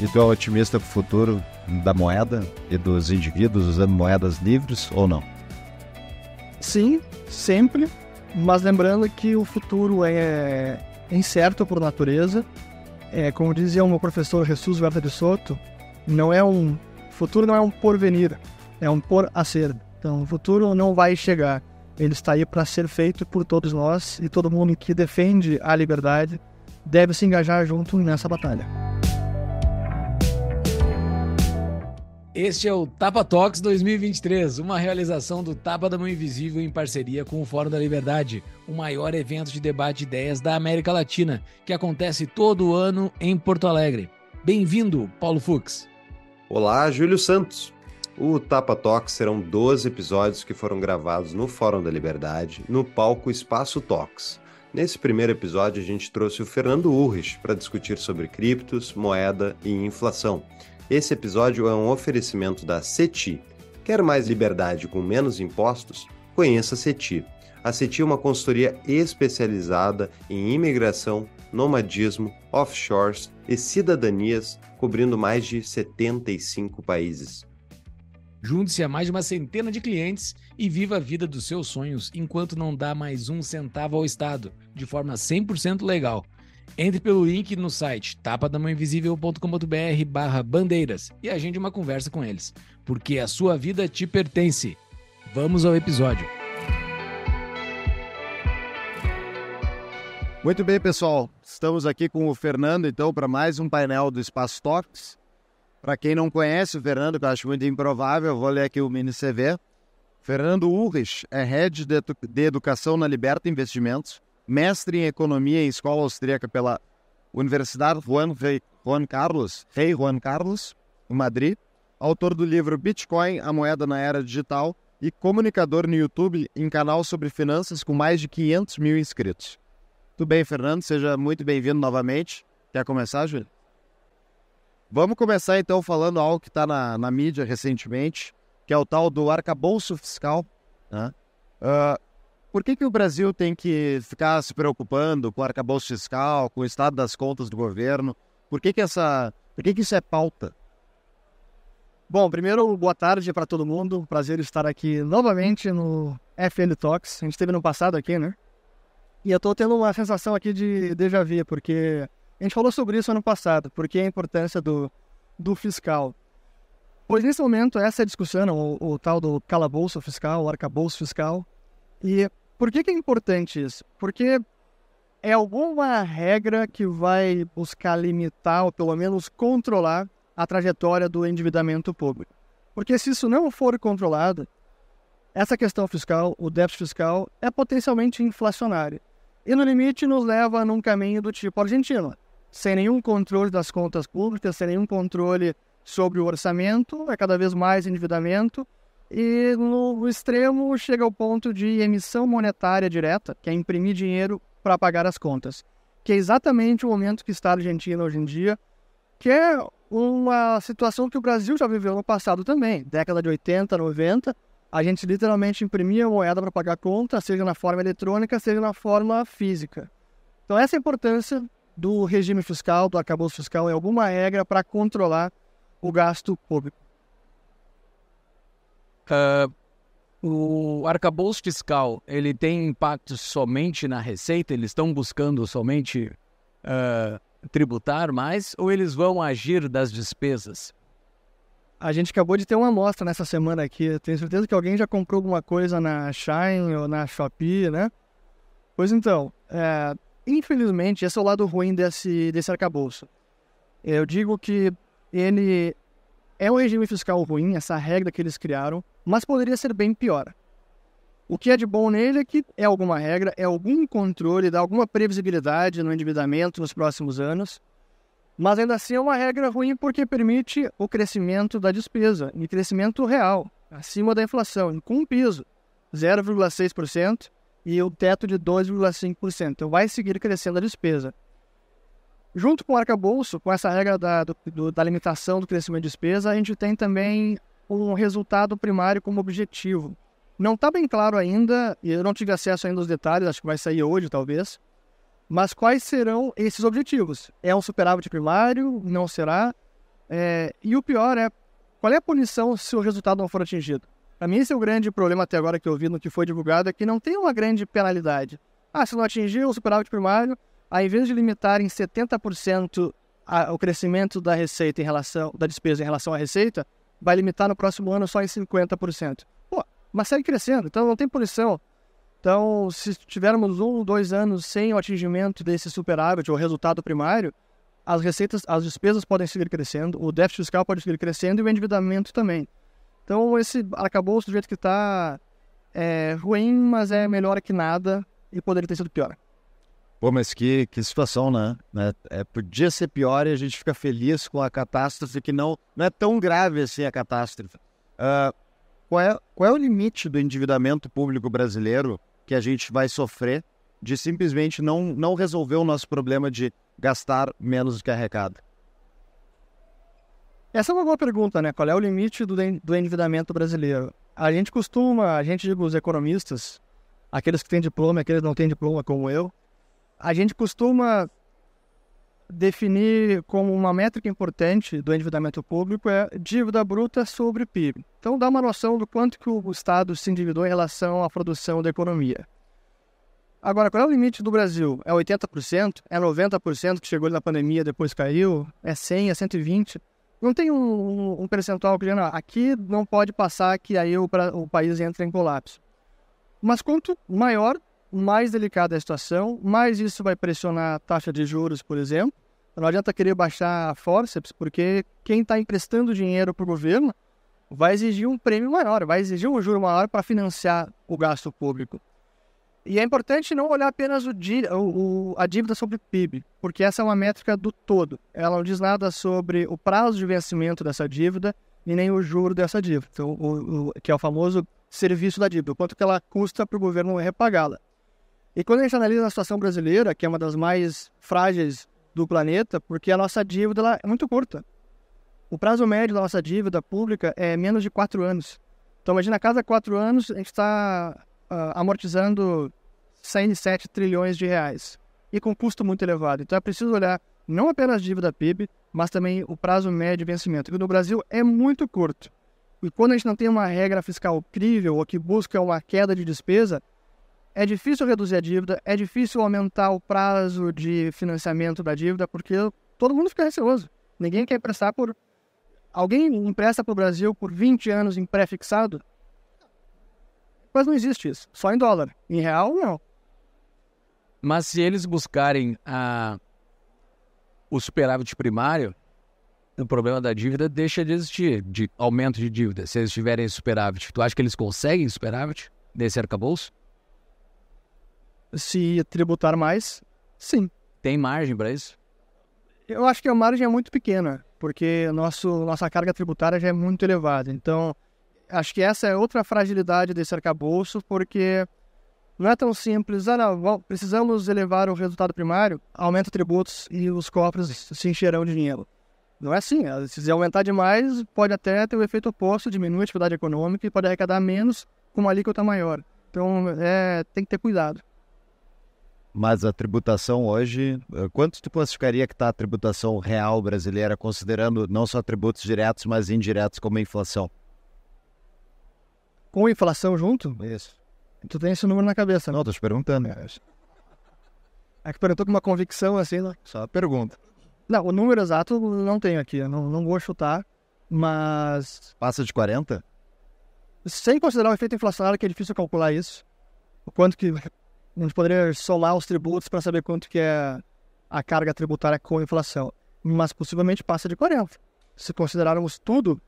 E tu é otimista para o futuro da moeda e dos indivíduos usando moedas livres ou não? Sim, sempre. Mas lembrando que o futuro é incerto por natureza. É, como dizia o meu professor Jesus Verta de Soto, não é um futuro não é um porvenir, é um por a ser. Então, o futuro não vai chegar. Ele está aí para ser feito por todos nós e todo mundo que defende a liberdade deve se engajar junto nessa batalha. Este é o Tapa Talks 2023, uma realização do Tapa da Mão Invisível em parceria com o Fórum da Liberdade, o maior evento de debate de ideias da América Latina, que acontece todo ano em Porto Alegre. Bem-vindo, Paulo Fux. Olá, Júlio Santos. O Tapa Talks serão 12 episódios que foram gravados no Fórum da Liberdade, no palco Espaço Talks. Nesse primeiro episódio, a gente trouxe o Fernando Urrich para discutir sobre criptos, moeda e inflação. Esse episódio é um oferecimento da CETI. Quer mais liberdade com menos impostos? Conheça a CETI. A CETI é uma consultoria especializada em imigração, nomadismo, offshores e cidadanias, cobrindo mais de 75 países. Junte-se a mais de uma centena de clientes e viva a vida dos seus sonhos enquanto não dá mais um centavo ao Estado, de forma 100% legal. Entre pelo link no site tapadamãoinvisível.com.br barra bandeiras e agende uma conversa com eles, porque a sua vida te pertence. Vamos ao episódio. Muito bem, pessoal. Estamos aqui com o Fernando, então, para mais um painel do Espaço Talks. Para quem não conhece o Fernando, que eu acho muito improvável, vou ler aqui o mini CV. Fernando Urrich é Head de Educação na Liberta Investimentos, mestre em Economia em Escola Austríaca pela Universidade Juan, Rey, Juan Carlos, Rei Juan Carlos, em Madrid, autor do livro Bitcoin, a moeda na era digital e comunicador no YouTube em canal sobre finanças com mais de 500 mil inscritos. Tudo bem, Fernando? Seja muito bem-vindo novamente. Quer começar, Júlio? Vamos começar então falando algo que está na, na, mídia recentemente, que é o tal do arcabouço fiscal. Né? Uh, por que, que o Brasil tem que ficar se preocupando com o arcabouço fiscal, com o estado das contas do governo? Por que, que, essa, por que, que isso é pauta? Bom, primeiro, boa tarde para todo mundo. Prazer estar aqui novamente no FN Talks. A gente esteve no passado aqui, né? E eu estou tendo uma sensação aqui de déjà vu, porque a gente falou sobre isso ano passado, porque a importância do, do fiscal. Pois nesse momento, essa é a discussão, o, o tal do calabouço fiscal, o arcabouço fiscal. E por que, que é importante isso? Porque é alguma regra que vai buscar limitar ou pelo menos controlar a trajetória do endividamento público. Porque se isso não for controlado, essa questão fiscal, o déficit fiscal, é potencialmente inflacionário. E no limite nos leva num caminho do tipo Argentina, sem nenhum controle das contas públicas, sem nenhum controle sobre o orçamento, é cada vez mais endividamento, e no extremo chega ao ponto de emissão monetária direta, que é imprimir dinheiro para pagar as contas, que é exatamente o momento que está a Argentina hoje em dia, que é uma situação que o Brasil já viveu no passado também, década de 80, 90, a gente literalmente imprimia moeda para pagar conta, seja na forma eletrônica, seja na forma física. Então essa é a importância do regime fiscal, do arcabouço fiscal, é alguma regra para controlar o gasto público. Uh, o arcabouço fiscal, ele tem impacto somente na receita? Eles estão buscando somente uh, tributar mais ou eles vão agir das despesas? A gente acabou de ter uma amostra nessa semana aqui. Tenho certeza que alguém já comprou alguma coisa na Shine ou na Shopee, né? Pois então, é, infelizmente, esse é o lado ruim desse, desse arcabouço. Eu digo que ele é um regime fiscal ruim, essa regra que eles criaram, mas poderia ser bem pior. O que é de bom nele é que é alguma regra, é algum controle, dá alguma previsibilidade no endividamento nos próximos anos, mas ainda assim é uma regra ruim porque permite o crescimento da despesa, e crescimento real, acima da inflação, com um piso, 0,6%, e o teto de 2,5%. Então vai seguir crescendo a despesa. Junto com o arcabouço, com essa regra da, do, da limitação do crescimento de despesa, a gente tem também um resultado primário como objetivo. Não está bem claro ainda, e eu não tive acesso ainda aos detalhes, acho que vai sair hoje talvez, mas quais serão esses objetivos? É um superávit primário? Não será? É, e o pior é, qual é a punição se o resultado não for atingido? Para mim, esse é o grande problema até agora que eu vi no que foi divulgado, é que não tem uma grande penalidade. Ah, se não atingir o superávit primário, ao invés de limitar em 70% a, o crescimento da receita em relação da despesa em relação à receita, vai limitar no próximo ano só em 50%. Pô, mas segue crescendo, então não tem punição. Então, se tivermos um, dois anos sem o atingimento desse superávit ou resultado primário, as receitas, as despesas podem seguir crescendo, o déficit fiscal pode seguir crescendo e o endividamento também. Então, esse arcabouço do jeito que está é ruim, mas é melhor que nada e poderia ter sido pior. Pô, mas que, que situação, né? É, é, podia ser pior e a gente fica feliz com a catástrofe, que não, não é tão grave assim a catástrofe. Uh, qual, é, qual é o limite do endividamento público brasileiro que a gente vai sofrer de simplesmente não, não resolver o nosso problema de gastar menos do que arrecada? Essa é uma boa pergunta, né? Qual é o limite do, do endividamento brasileiro? A gente costuma, a gente digo os economistas, aqueles que têm diploma aqueles que não têm diploma como eu, a gente costuma definir como uma métrica importante do endividamento público é dívida bruta sobre PIB. Então dá uma noção do quanto que o Estado se endividou em relação à produção da economia. Agora, qual é o limite do Brasil? É 80%? É 90% que chegou na pandemia depois caiu? É 100? É 120? Não tem um, um percentual que não, aqui não pode passar que aí o, o país entra em colapso. Mas quanto maior, mais delicada a situação, mais isso vai pressionar a taxa de juros, por exemplo. Não adianta querer baixar a forceps, porque quem está emprestando dinheiro para o governo vai exigir um prêmio maior, vai exigir um juro maior para financiar o gasto público. E é importante não olhar apenas o, o, a dívida sobre o PIB, porque essa é uma métrica do todo. Ela não diz nada sobre o prazo de vencimento dessa dívida e nem o juro dessa dívida, então, o, que é o famoso serviço da dívida, o quanto que ela custa para o governo repagá-la. E quando a gente analisa a situação brasileira, que é uma das mais frágeis do planeta, porque a nossa dívida é muito curta. O prazo médio da nossa dívida pública é menos de quatro anos. Então, imagina, a cada quatro anos, a gente está uh, amortizando 107 trilhões de reais e com custo muito elevado. Então é preciso olhar não apenas a dívida PIB, mas também o prazo médio de vencimento, que no Brasil é muito curto. E quando a gente não tem uma regra fiscal crível ou que busca uma queda de despesa, é difícil reduzir a dívida, é difícil aumentar o prazo de financiamento da dívida, porque todo mundo fica receoso. Ninguém quer emprestar por. Alguém empresta para o Brasil por 20 anos em pré-fixado? Mas não existe isso. Só em dólar. Em real, não. Mas se eles buscarem a... o superávit primário, o problema da dívida deixa de existir, de aumento de dívida. Se eles tiverem superávit, tu acha que eles conseguem superávit nesse arcabouço? Se tributar mais, sim. Tem margem para isso? Eu acho que a margem é muito pequena, porque nosso, nossa carga tributária já é muito elevada. Então, acho que essa é outra fragilidade desse arcabouço, porque não é tão simples, ah não, precisamos elevar o resultado primário, aumenta tributos e os cofres se encherão de dinheiro. Não é assim, ah, se aumentar demais, pode até ter o efeito oposto, diminuir a atividade econômica e pode arrecadar menos com uma alíquota maior. Então, é, tem que ter cuidado. Mas a tributação hoje, eh, quanto tu classificaria que está a tributação real brasileira, considerando não só tributos diretos, mas indiretos como a inflação? com inflação junto? Isso. Tu tem esse número na cabeça, né? Não, tô te perguntando. É, é que perguntou com uma convicção assim, né? Só pergunta. Não, o número exato não tenho aqui, não, não vou chutar, mas... Passa de 40? Sem considerar o efeito inflacionário, que é difícil calcular isso. O quanto que... A gente poderia somar os tributos para saber quanto que é a carga tributária com inflação. Mas possivelmente passa de 40. Se considerarmos tudo,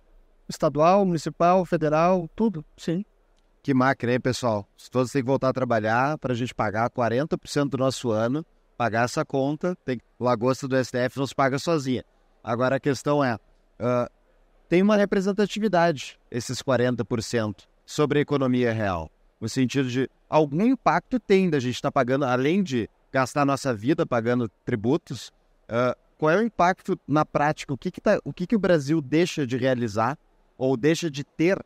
Estadual, municipal, federal, tudo, sim. Que máquina, hein, pessoal? Todos têm que voltar a trabalhar para a gente pagar 40% do nosso ano, pagar essa conta. Tem... O agosto do STF não se paga sozinha. Agora a questão é: uh, tem uma representatividade, esses 40%, sobre a economia real. No sentido de algum impacto tem da gente estar tá pagando, além de gastar nossa vida pagando tributos, uh, qual é o impacto na prática? O que, que, tá, o, que, que o Brasil deixa de realizar ou deixa de ter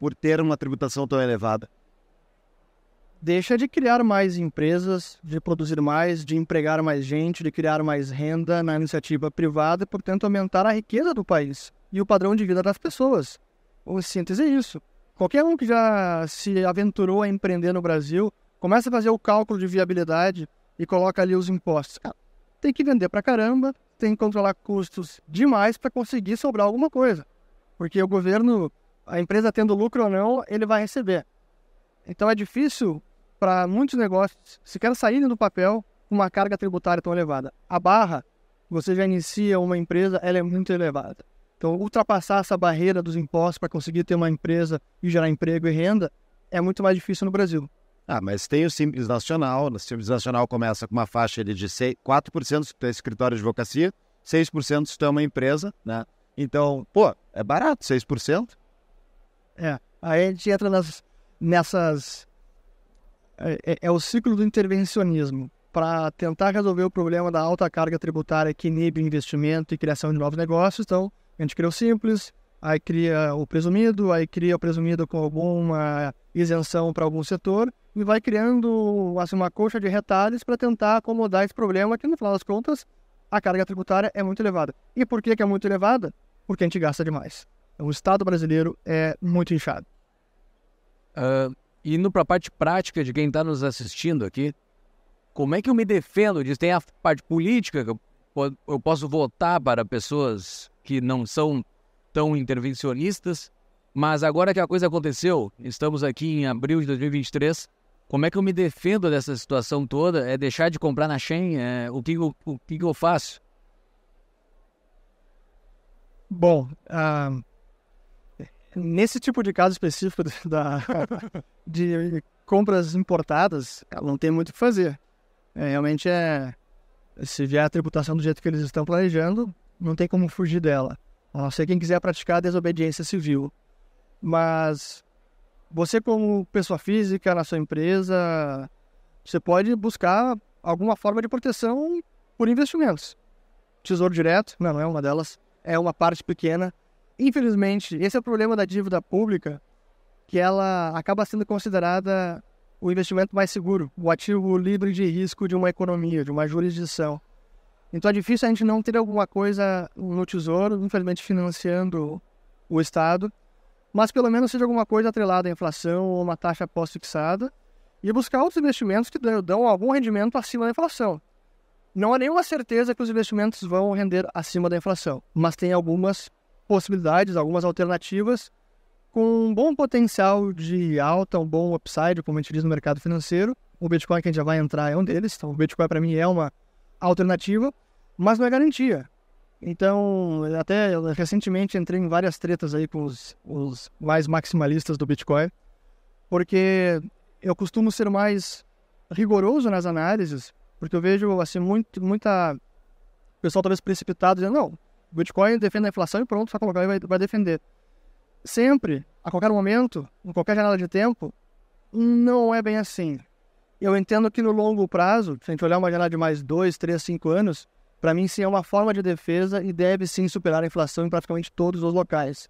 por ter uma tributação tão elevada? deixa de criar mais empresas, de produzir mais, de empregar mais gente, de criar mais renda na iniciativa privada e, portanto, aumentar a riqueza do país e o padrão de vida das pessoas. Em síntese, é isso. Qualquer um que já se aventurou a empreender no Brasil, começa a fazer o cálculo de viabilidade e coloca ali os impostos. Cara, tem que vender pra caramba, tem que controlar custos demais para conseguir sobrar alguma coisa. Porque o governo, a empresa tendo lucro ou não, ele vai receber. Então é difícil para muitos negócios se quer sair do papel uma carga tributária tão elevada. A barra, você já inicia uma empresa, ela é muito elevada. Então, ultrapassar essa barreira dos impostos para conseguir ter uma empresa e gerar emprego e renda é muito mais difícil no Brasil. Ah, mas tem o Simples Nacional. O Simples Nacional começa com uma faixa de 6, 4% se tu é escritório de advocacia, 6% se tu é uma empresa, né? Então, pô, é barato, 6%. É, aí a gente entra nas, nessas é, é, é, o ciclo do intervencionismo para tentar resolver o problema da alta carga tributária que inibe investimento e criação de novos negócios. Então, a gente cria o simples, aí cria o presumido, aí cria o presumido com alguma isenção para algum setor e vai criando assim, uma coxa de retalhos para tentar acomodar esse problema que, no final das contas, a carga tributária é muito elevada. E por que, que é muito elevada? Porque a gente gasta demais. O Estado brasileiro é muito inchado. Uh, indo para a parte prática de quem está nos assistindo aqui, como é que eu me defendo disso? Tem a parte política, que eu, eu posso votar para pessoas que não são tão intervencionistas, mas agora que a coisa aconteceu, estamos aqui em abril de 2023, como é que eu me defendo dessa situação toda? É deixar de comprar na Shein? É, o que, o, o que eu faço? Bom, uh, Nesse tipo de caso específico da, de compras importadas, não tem muito o que fazer. É, realmente é. Se vier a tributação do jeito que eles estão planejando, não tem como fugir dela. A não ser quem quiser praticar a desobediência civil. Mas você, como pessoa física na sua empresa, você pode buscar alguma forma de proteção por investimentos. Tesouro direto, não, não é uma delas, é uma parte pequena Infelizmente, esse é o problema da dívida pública, que ela acaba sendo considerada o investimento mais seguro, o ativo livre de risco de uma economia, de uma jurisdição. Então é difícil a gente não ter alguma coisa no tesouro, infelizmente financiando o Estado, mas pelo menos seja alguma coisa atrelada à inflação ou uma taxa pós-fixada e buscar outros investimentos que dão algum rendimento acima da inflação. Não há nenhuma certeza que os investimentos vão render acima da inflação, mas tem algumas possibilidades, algumas alternativas com um bom potencial de alta, um bom upside, como a gente diz no mercado financeiro. O Bitcoin que a gente já vai entrar é um deles, então o Bitcoin para mim é uma alternativa, mas não é garantia. Então, até recentemente entrei em várias tretas aí com os, os mais maximalistas do Bitcoin, porque eu costumo ser mais rigoroso nas análises, porque eu vejo assim muito, muita pessoal talvez precipitado dizendo não, Bitcoin defende a inflação e pronto, só colocar e vai, vai defender. Sempre, a qualquer momento, em qualquer janela de tempo, não é bem assim. Eu entendo que no longo prazo, se a gente olhar uma janela de mais 2, 3, 5 anos, para mim sim é uma forma de defesa e deve sim superar a inflação em praticamente todos os locais.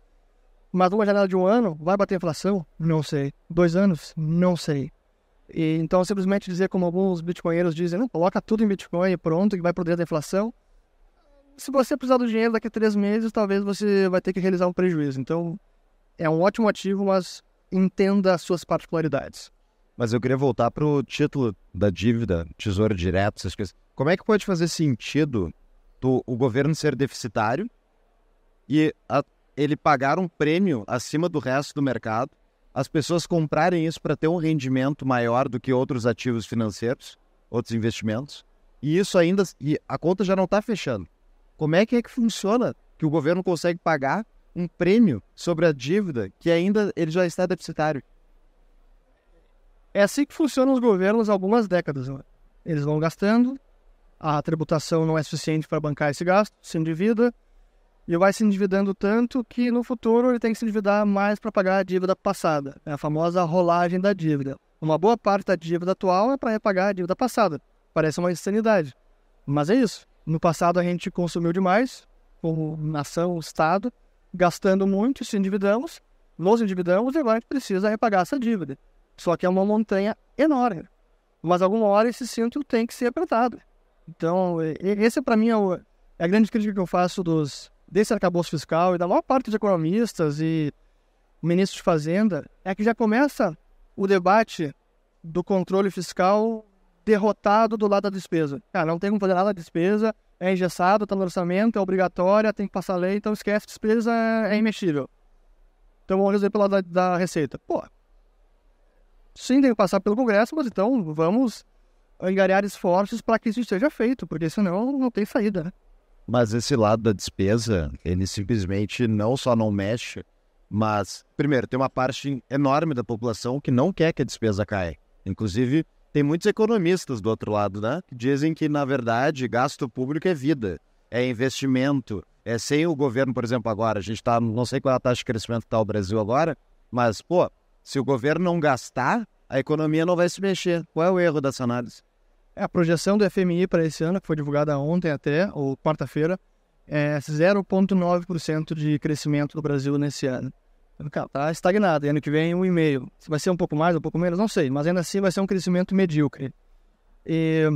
Mas uma janela de um ano, vai bater inflação? Não sei. Dois anos? Não sei. E, então, simplesmente dizer como alguns bitcoinheiros dizem, não, coloca tudo em Bitcoin e pronto, que vai proteger da inflação, se você precisar do dinheiro daqui a três meses, talvez você vai ter que realizar um prejuízo. Então, é um ótimo ativo, mas entenda as suas particularidades. Mas eu queria voltar para o título da dívida, tesouro direto, essas coisas. Como é que pode fazer sentido tu, o governo ser deficitário e a, ele pagar um prêmio acima do resto do mercado, as pessoas comprarem isso para ter um rendimento maior do que outros ativos financeiros, outros investimentos, e isso ainda. E a conta já não está fechando. Como é que é que funciona que o governo consegue pagar um prêmio sobre a dívida que ainda ele já está deficitário? É assim que funcionam os governos há algumas décadas. Né? Eles vão gastando, a tributação não é suficiente para bancar esse gasto, se endivida, e vai se endividando tanto que no futuro ele tem que se endividar mais para pagar a dívida passada, é a famosa rolagem da dívida. Uma boa parte da dívida atual é para repagar a dívida passada. Parece uma insanidade, mas é isso. No passado a gente consumiu demais, como nação, Estado, gastando muito, se endividamos, nos endividamos e agora a gente precisa repagar essa dívida. Só que é uma montanha enorme. Mas alguma hora esse cinto tem que ser apertado. Então, esse para mim é, é, a grande crítica que eu faço dos, desse arcabouço fiscal e da maior parte dos economistas e ministros de Fazenda, é que já começa o debate do controle fiscal derrotado do lado da despesa. Cara, não tem como fazer nada da despesa, é engessado, está no orçamento, é obrigatória, tem que passar lei, então esquece, despesa é, é imexível. Então vamos resolver pelo lado da, da receita. Pô, sim, tem que passar pelo Congresso, mas então vamos engarear esforços para que isso seja feito, porque senão não tem saída, né? Mas esse lado da despesa, ele simplesmente não só não mexe, mas, primeiro, tem uma parte enorme da população que não quer que a despesa caia. Inclusive, tem muitos economistas do outro lado, né? Que dizem que, na verdade, gasto público é vida, é investimento. É sem o governo, por exemplo, agora, a gente está, não sei qual é a taxa de crescimento que está o Brasil agora, mas, pô, se o governo não gastar, a economia não vai se mexer. Qual é o erro dessa análise? É, a projeção do FMI para esse ano, que foi divulgada ontem até, ou quarta-feira, é 0,9% de crescimento no Brasil nesse ano. Está então, estagnado. Ano que vem, 1,5%. Se vai ser um pouco mais, um pouco menos, não sei. Mas ainda assim vai ser um crescimento medíocre. E,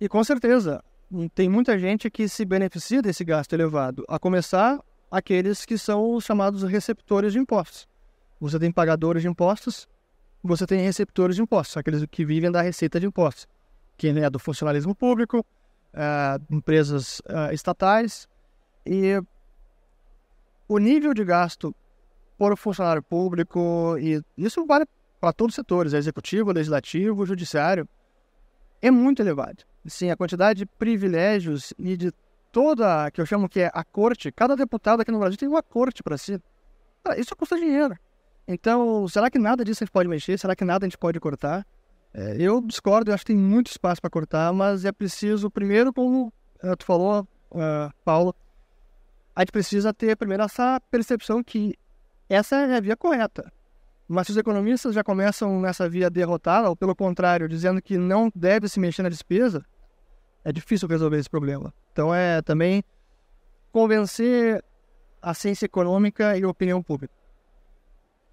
e com certeza, tem muita gente que se beneficia desse gasto elevado. A começar aqueles que são os chamados receptores de impostos. Você tem pagadores de impostos, você tem receptores de impostos, aqueles que vivem da receita de impostos, que é do funcionalismo público, uh, empresas uh, estatais, e o nível de gasto por funcionário público, e isso vale para todos os setores, executivo, legislativo, judiciário, é muito elevado. Sim, a quantidade de privilégios e de toda, que eu chamo que é a corte, cada deputado aqui no Brasil tem uma corte para si. Isso custa dinheiro. Então, será que nada disso a gente pode mexer? Será que nada a gente pode cortar? É, eu discordo, eu acho que tem muito espaço para cortar, mas é preciso, primeiro, como uh, tu falou, uh, Paulo, a gente precisa ter primeiro essa percepção que essa é a via correta. Mas se os economistas já começam nessa via derrotada, ou pelo contrário, dizendo que não deve se mexer na despesa, é difícil resolver esse problema. Então é também convencer a ciência econômica e a opinião pública.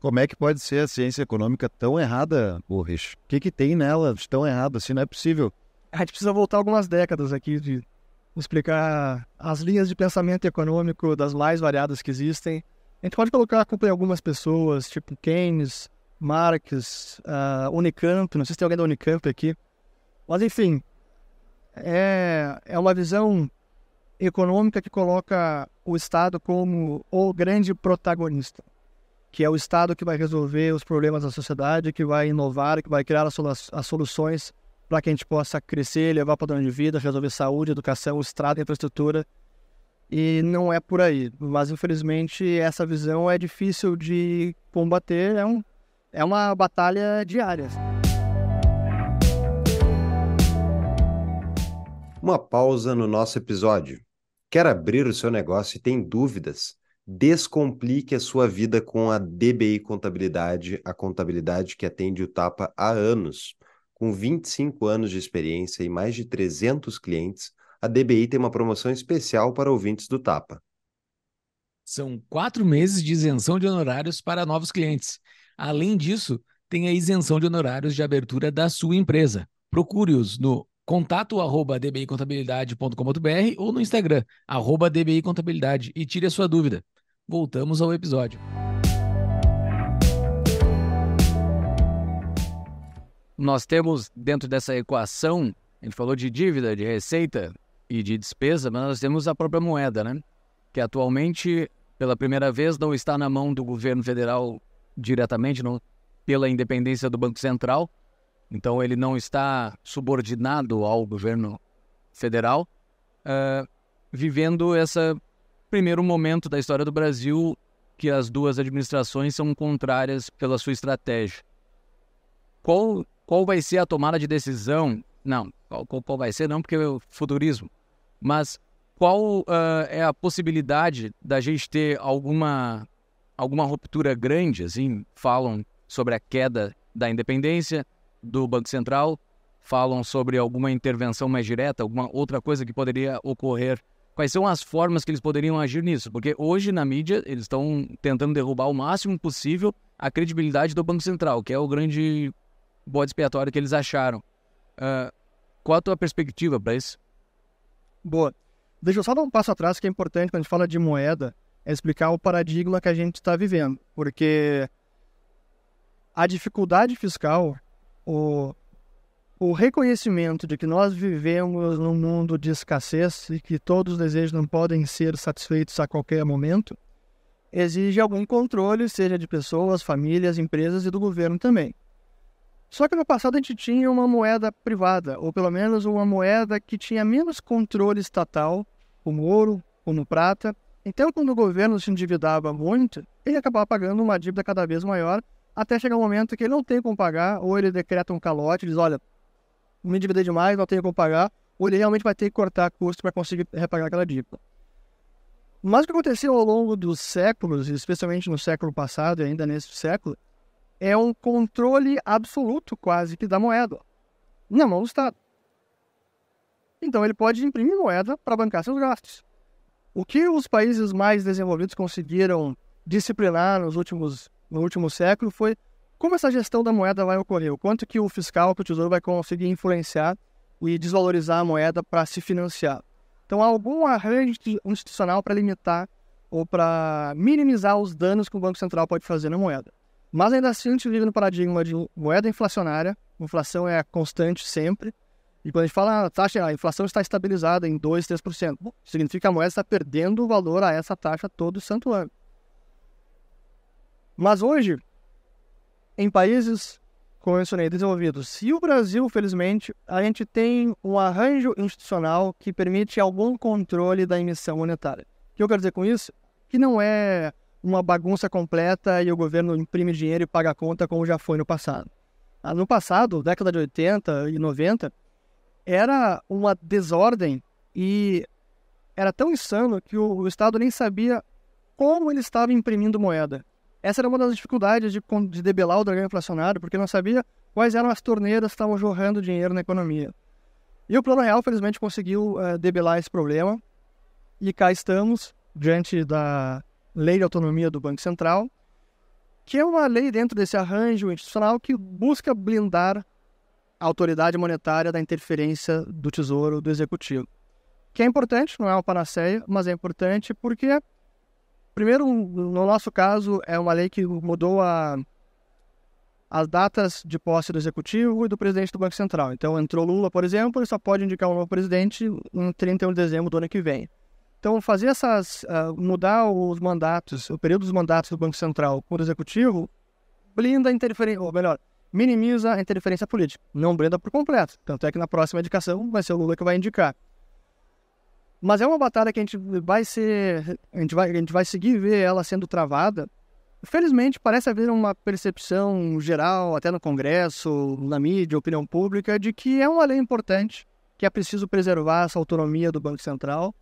Como é que pode ser a ciência econômica tão errada, Burris? O que, que tem nela de tão errado assim? Não é possível. A gente precisa voltar algumas décadas aqui de explicar as linhas de pensamento econômico das mais variadas que existem. A gente pode colocar a culpa em algumas pessoas, tipo Keynes, Marx, uh, Unicamp, não sei se tem alguém da Unicamp aqui. Mas, enfim, é, é uma visão econômica que coloca o Estado como o grande protagonista que é o Estado que vai resolver os problemas da sociedade, que vai inovar, que vai criar as, soluções para que a gente possa crescer, levar padrão de vida, resolver saúde, educação, estrada, infraestrutura. E não é por aí. Mas, infelizmente, essa visão é difícil de combater, é, um, é uma batalha diária. Uma pausa no nosso episódio. Quer abrir o seu negócio e tem dúvidas? Descomplique a sua vida com a DBI Contabilidade, a contabilidade que atende o Tapa há anos. Com 25 anos de experiência e mais de 300 clientes, a DBI tem uma promoção especial para ouvintes do Tapa. São quatro meses de isenção de honorários para novos clientes. Além disso, tem a isenção de honorários de abertura da sua empresa. Procure-os no contato arroba dbicontabilidade.com.br ou no Instagram, arroba dbicontabilidade e tire a sua dúvida. Voltamos ao episódio. Nós temos dentro dessa equação, gente falou de dívida, de receita e de despesa, mas nós temos a própria moeda, né? Que atualmente, pela primeira vez, não está na mão do governo federal diretamente, não, pela independência do Banco Central. Então, ele não está subordinado ao governo federal, uh, vivendo essa primeiro momento da história do Brasil que as duas administrações são contrárias pela sua estratégia. Qual, qual vai ser a tomada de decisão? Não, qual, qual vai ser? Não, porque é o futurismo. Mas qual uh, é a possibilidade da gente ter alguma, alguma ruptura grande? Assim, falam sobre a queda da independência do Banco Central, falam sobre alguma intervenção mais direta, alguma outra coisa que poderia ocorrer quais são as formas que eles poderiam agir nisso? Porque hoje na mídia eles estão tentando derrubar o máximo possível a credibilidade do Banco Central, que é o grande bode expiatório que eles acharam. Uh, qual a tua perspectiva para isso? Boa. Deixa eu só dar um passo atrás que é importante quando a gente fala de moeda, é explicar o paradigma que a gente está vivendo. Porque a dificuldade fiscal, o, o reconhecimento de que nós vivemos num mundo de escassez e que todos os desejos não podem ser satisfeitos a qualquer momento, exige algum controle, seja de pessoas, famílias, empresas e do governo também. Só que no passado a gente tinha uma moeda privada, ou pelo menos uma moeda que tinha menos controle estatal, como ouro, como prata. Então, quando o governo se endividava muito, ele acabava pagando uma dívida cada vez maior, até chegar um momento que ele não tem como pagar, ou ele decreta um calote, diz, olha, me endividei demais, não tenho como pagar, ou ele realmente vai ter que cortar custo para conseguir repagar aquela dívida. Mas o que aconteceu ao longo dos séculos, especialmente no século passado e ainda nesse século, é um controle absoluto quase que da moeda na mão do Estado. Então ele pode imprimir moeda para bancar seus gastos. O que os países mais desenvolvidos conseguiram disciplinar nos últimos, no último século foi como essa gestão da moeda vai ocorrer, o quanto que o fiscal, que o tesouro vai conseguir influenciar e desvalorizar a moeda para se financiar. Então, há algum arranjo institucional para limitar ou para minimizar os danos que o Banco Central pode fazer na moeda. Mas ainda assim, a gente vive no paradigma de moeda inflacionária, inflação é constante sempre. E quando a gente fala a ah, taxa, a inflação está estabilizada em 2, 3%, bom, significa que a moeda está perdendo o valor a essa taxa todo santo ano. Mas hoje, em países, como eu mencionei, desenvolvidos, e o Brasil, felizmente, a gente tem um arranjo institucional que permite algum controle da emissão monetária. O que eu quero dizer com isso? Que não é uma bagunça completa e o governo imprime dinheiro e paga a conta como já foi no passado. Ah, no passado, década de 80 e 90, era uma desordem e era tão insano que o, Estado nem sabia como ele estava imprimindo moeda. Essa era uma das dificuldades de, de debelar o dragão inflacionário, porque não sabia quais eram as torneiras que estavam jorrando dinheiro na economia. E o Plano Real, felizmente, conseguiu uh, debelar esse problema. E cá estamos, diante da, Lei de Autonomia do Banco Central, que é uma lei dentro desse arranjo institucional que busca blindar a autoridade monetária da interferência do Tesouro do Executivo. Que é importante, não é uma panaceia, mas é importante porque, primeiro, no nosso caso, é uma lei que mudou a, as datas de posse do Executivo e do presidente do Banco Central. Então, entrou Lula, por exemplo, ele só pode indicar um novo presidente em 31 de dezembro do ano que vem. Então, fazer essas. Uh, mudar os mandatos, o período dos mandatos do Banco Central por executivo, blinda a interferência, ou melhor, minimiza a interferência política. Não blinda por completo. Tanto é que na próxima indicação vai ser o Lula que vai indicar. Mas é uma batalha que a gente vai ser. A gente vai, a gente vai seguir ver ela sendo travada. Felizmente, parece haver uma percepção geral, até no Congresso, na mídia, opinião pública, de que é uma lei importante, que é preciso preservar essa autonomia do Banco Central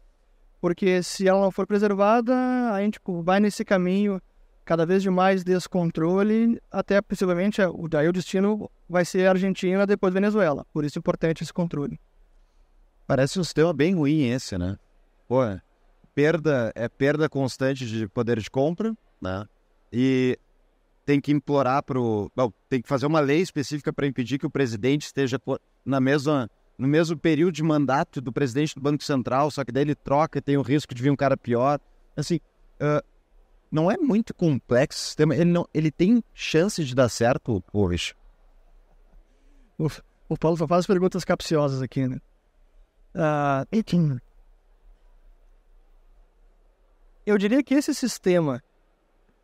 porque se ela não for preservada, a gente vai nesse caminho cada vez de mais descontrole, até possivelmente daí o destino vai ser Argentina depois Venezuela. Por isso é importante esse controle. Parece um sistema bem ruim esse, né? Pô, perda é perda constante de poder de compra, né? E tem que implorar para o, tem que fazer uma lei específica para impedir que o presidente esteja na mesma no mesmo período de mandato do presidente do Banco Central, só que daí ele troca e tem o risco de vir um cara pior. Assim, uh, não é muito complexo o sistema. Ele, não, ele tem chance de dar certo, hoje. O, o Paulo faz perguntas capciosas aqui, né? Uh, eu diria que esse sistema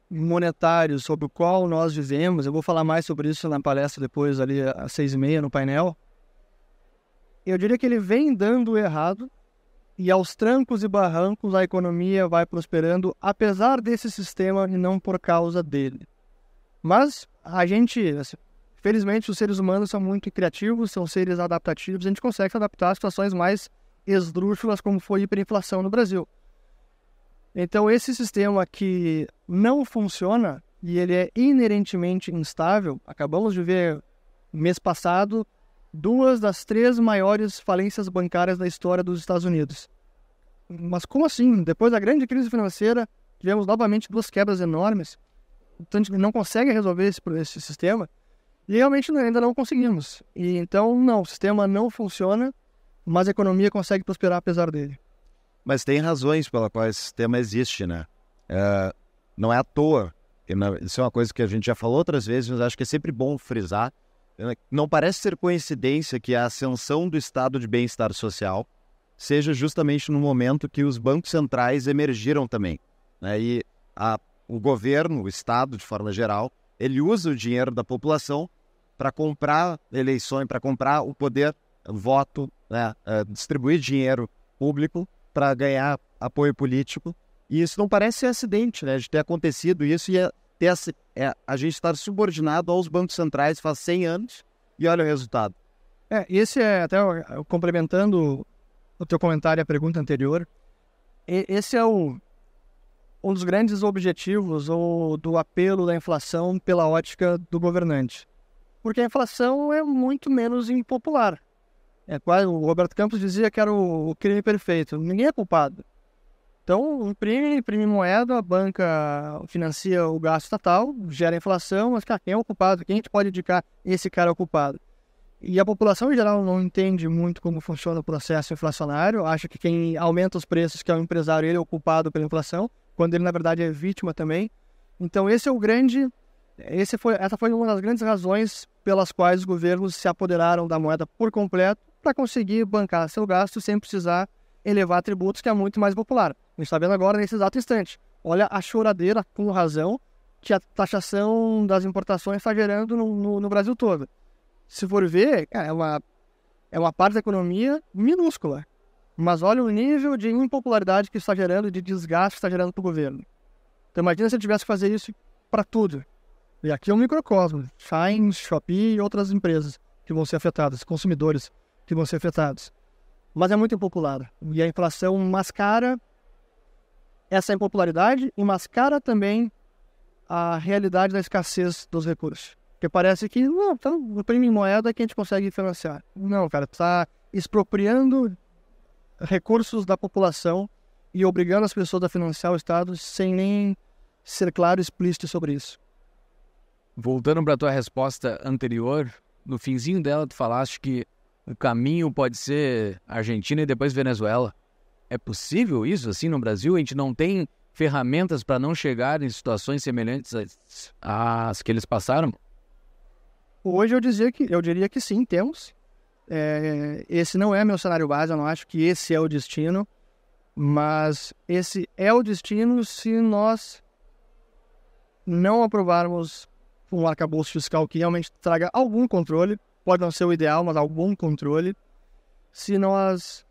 monetário sobre o qual nós vivemos, eu vou falar mais sobre isso na palestra depois ali às seis e meia no painel, eu diria que ele vem dando errado e aos trancos e barrancos a economia vai prosperando apesar desse sistema e não por causa dele. Mas a gente, assim, felizmente, os seres humanos são muito criativos, são seres adaptativos, a gente consegue se adaptar a situações mais esdrúxulas como foi a hiperinflação no Brasil. Então esse sistema que não funciona e ele é inerentemente instável, acabamos de ver mês passado duas das três maiores falências bancárias da história dos Estados Unidos. Mas como assim? Depois da grande crise financeira, tivemos novamente duas quebras enormes. Então a gente não consegue resolver esse, esse sistema. E realmente ainda não conseguimos. E então, não, o sistema não funciona, mas a economia consegue prosperar apesar dele. Mas tem razões pela qual esse sistema existe, né? É, não é à toa. Isso é uma coisa que a gente já falou outras vezes, mas acho que é sempre bom frisar. Né? Não parece ser coincidência que a ascensão do estado de bem-estar social seja justamente no momento que os bancos centrais emergiram também. Né? E a, o governo, o Estado, de forma geral, ele usa o dinheiro da população para comprar eleições, para comprar o poder, voto, né? uh, distribuir dinheiro público para ganhar apoio político. E isso não parece ser acidente, né? De ter acontecido isso e é, ter, é, a gente estar subordinado aos bancos centrais faz 100 anos e olha o resultado. É, esse é até complementando o teu comentário e a pergunta anterior. Esse é o, um dos grandes objetivos ou do apelo da inflação pela ótica do governante. Porque a inflação é muito menos impopular. É quase, o Roberto Campos dizia que era o, crime perfeito. Ninguém é culpado. Então, imprime, imprime moeda, a banca financia o gasto estatal, gera inflação, mas cara, quem é o culpado? Quem a gente pode indicar esse cara é o culpado? E a população em geral não entende muito como funciona o processo inflacionário, acha que quem aumenta os preços, que é o empresário, ele é o culpado pela inflação, quando ele na verdade é vítima também. Então esse é o grande, foi, essa foi uma das grandes razões pelas quais os governos se apoderaram da moeda por completo para conseguir bancar seu gasto sem precisar elevar tributos, que é muito mais popular. A gente está vendo agora nesse exato instante. Olha a choradeira, com razão, que a taxação das importações está gerando no, no, no Brasil todo se for ver, é uma, é uma parte da economia minúscula. Mas olha o nível de impopularidade que está gerando, de desgaste que está gerando para o governo. Então imagina se ele tivesse que fazer isso para tudo. E aqui é um microcosmo. Shine, Shopee e outras empresas que vão ser afetadas, consumidores que vão ser afetados. Mas é muito impopular. E a inflação mascara essa impopularidade e mascara também a realidade da escassez dos recursos. Porque parece que, não, então, imprime moeda que a gente consegue financiar. Não, cara, está expropriando recursos da população e obrigando as pessoas a financiar o Estado sem nem ser claro e explícito sobre isso. Voltando para a tua resposta anterior, no finzinho dela tu falaste que o caminho pode ser Argentina e depois Venezuela. É possível isso assim no Brasil? A gente não tem ferramentas para não chegar em situações semelhantes às que eles passaram? Hoje eu, dizia que, eu diria que sim, temos. É, esse não é meu cenário base, eu não acho que esse é o destino, mas esse é o destino se nós não aprovarmos um arcabouço fiscal que realmente traga algum controle, pode não ser o ideal, mas algum controle, se nós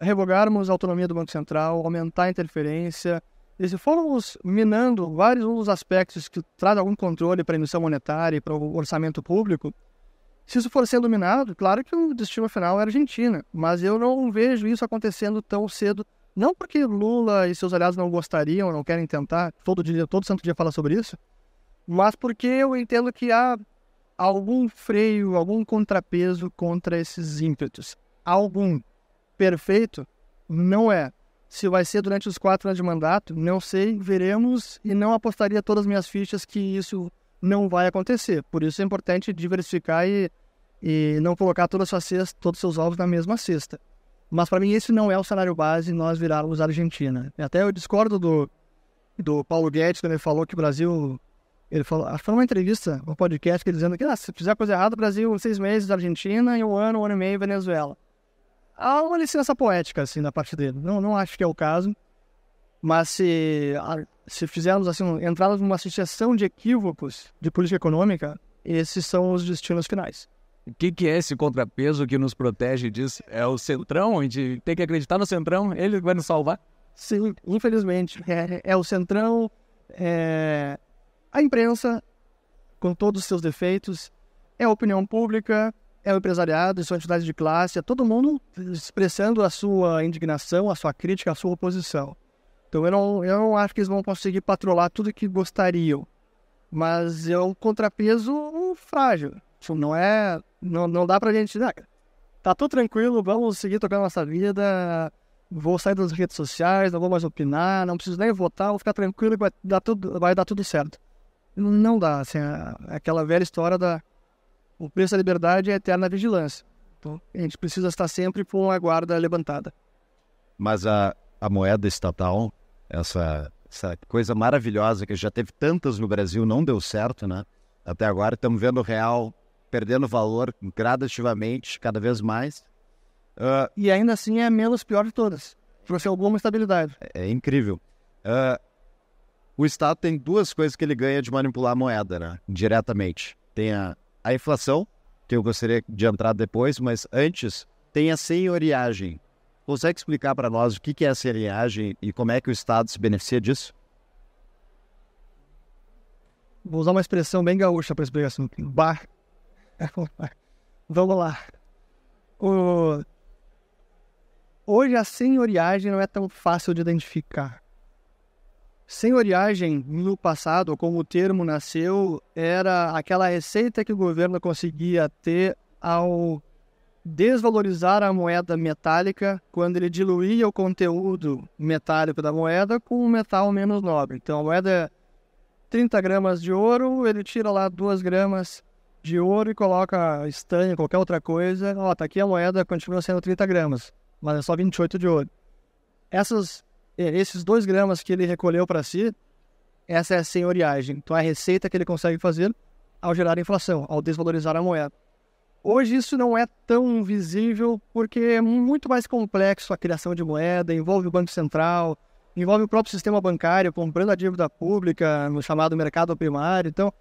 revogarmos a autonomia do Banco Central, aumentar a interferência, e se formos minando vários dos aspectos que trazem algum controle para a emissão monetária e para o orçamento público, se isso for sendo minado, claro que o destino final é a Argentina, mas eu não vejo isso acontecendo tão cedo. Não porque Lula e seus aliados não gostariam, não querem tentar, todo dia, todo santo dia falar sobre isso, mas porque eu entendo que há algum freio, algum contrapeso contra esses ímpetos. Algum perfeito não é. Se vai ser durante os quatro anos de mandato, não sei, veremos e não apostaria todas as minhas fichas que isso não vai acontecer. Por isso é importante diversificar e, e não colocar toda sua cesta, todos os seus ovos na mesma cesta. Mas para mim esse não é o cenário base nós virarmos a Argentina. Até eu discordo do, do Paulo Guedes quando ele falou que o Brasil ele falou, acho que foi numa entrevista, um podcast, que ele dizendo que ah, se fizer coisa errada, Brasil seis meses Argentina e um ano, um ano e meio Venezuela há uma licença poética, assim, da parte dele. Não, não acho que é o caso. Mas se, se fizermos, assim, entrarmos numa sucessão de equívocos de política econômica, esses são os destinos finais. O que, que, é esse contrapeso que nos protege disso? É o Centrão? A gente tem que acreditar no Centrão? Ele vai nos salvar? Sim, infelizmente. É, é o Centrão, é a imprensa, com todos os seus defeitos, é a opinião pública, é o empresariado, são entidades de classe, é todo mundo expressando a sua indignação, a sua crítica, a sua oposição. Então eu não, eu não acho que eles vão conseguir patrolar tudo que gostariam. Mas é um contrapeso frágil. Isso não é. Não, não dá pra gente. Ah, tá tudo tranquilo, vamos seguir tocando nossa vida. Vou sair das redes sociais, não vou mais opinar, não preciso nem votar, vou ficar tranquilo que vai dar tudo, vai dar tudo certo. Não dá. Assim, aquela velha história da o preço da liberdade é eterna vigilância. Então, a gente precisa estar sempre com a guarda levantada. Mas a, a moeda estatal, essa, essa coisa maravilhosa que já teve tantas no Brasil, não deu certo, né? Até agora estamos vendo o real perdendo valor gradativamente, cada vez mais. Uh, e ainda assim é a menos pior de todas. Trouxe alguma estabilidade. É, é incrível. Uh, o Estado tem duas coisas que ele ganha de manipular a moeda, né? Diretamente. Tem a, a inflação, que eu gostaria de entrar depois, mas antes tem a senhoriagem. Consegue explicar para nós o que é a senhoriagem e como é que o Estado se beneficia disso? Vou usar uma expressão bem gaúcha para explicar isso. Bar. Vamos lá. O... Hoje a senhoriagem não é tão fácil de identificar. Senhoriagem, no passado, como o termo nasceu, era aquela receita que o governo conseguia ter ao desvalorizar a moeda metálica quando ele diluía o conteúdo metálico da moeda com um metal menos nobre. Então, a moeda é 30 gramas de ouro, ele tira lá 2 gramas de ouro e coloca estanho, qualquer outra coisa. Ó, tá aqui a moeda, continua sendo 30 gramas, mas é só 28 de ouro. Essas é, esses dois gramas que ele recolheu para si, essa é a senhoriagem. Então, é a receita que ele consegue fazer ao gerar inflação, ao desvalorizar a moeda. Hoje isso não é tão visível porque é muito mais complexo a criação de moeda, envolve o Banco Central, envolve o próprio sistema bancário comprando a dívida pública no chamado mercado primário. Então,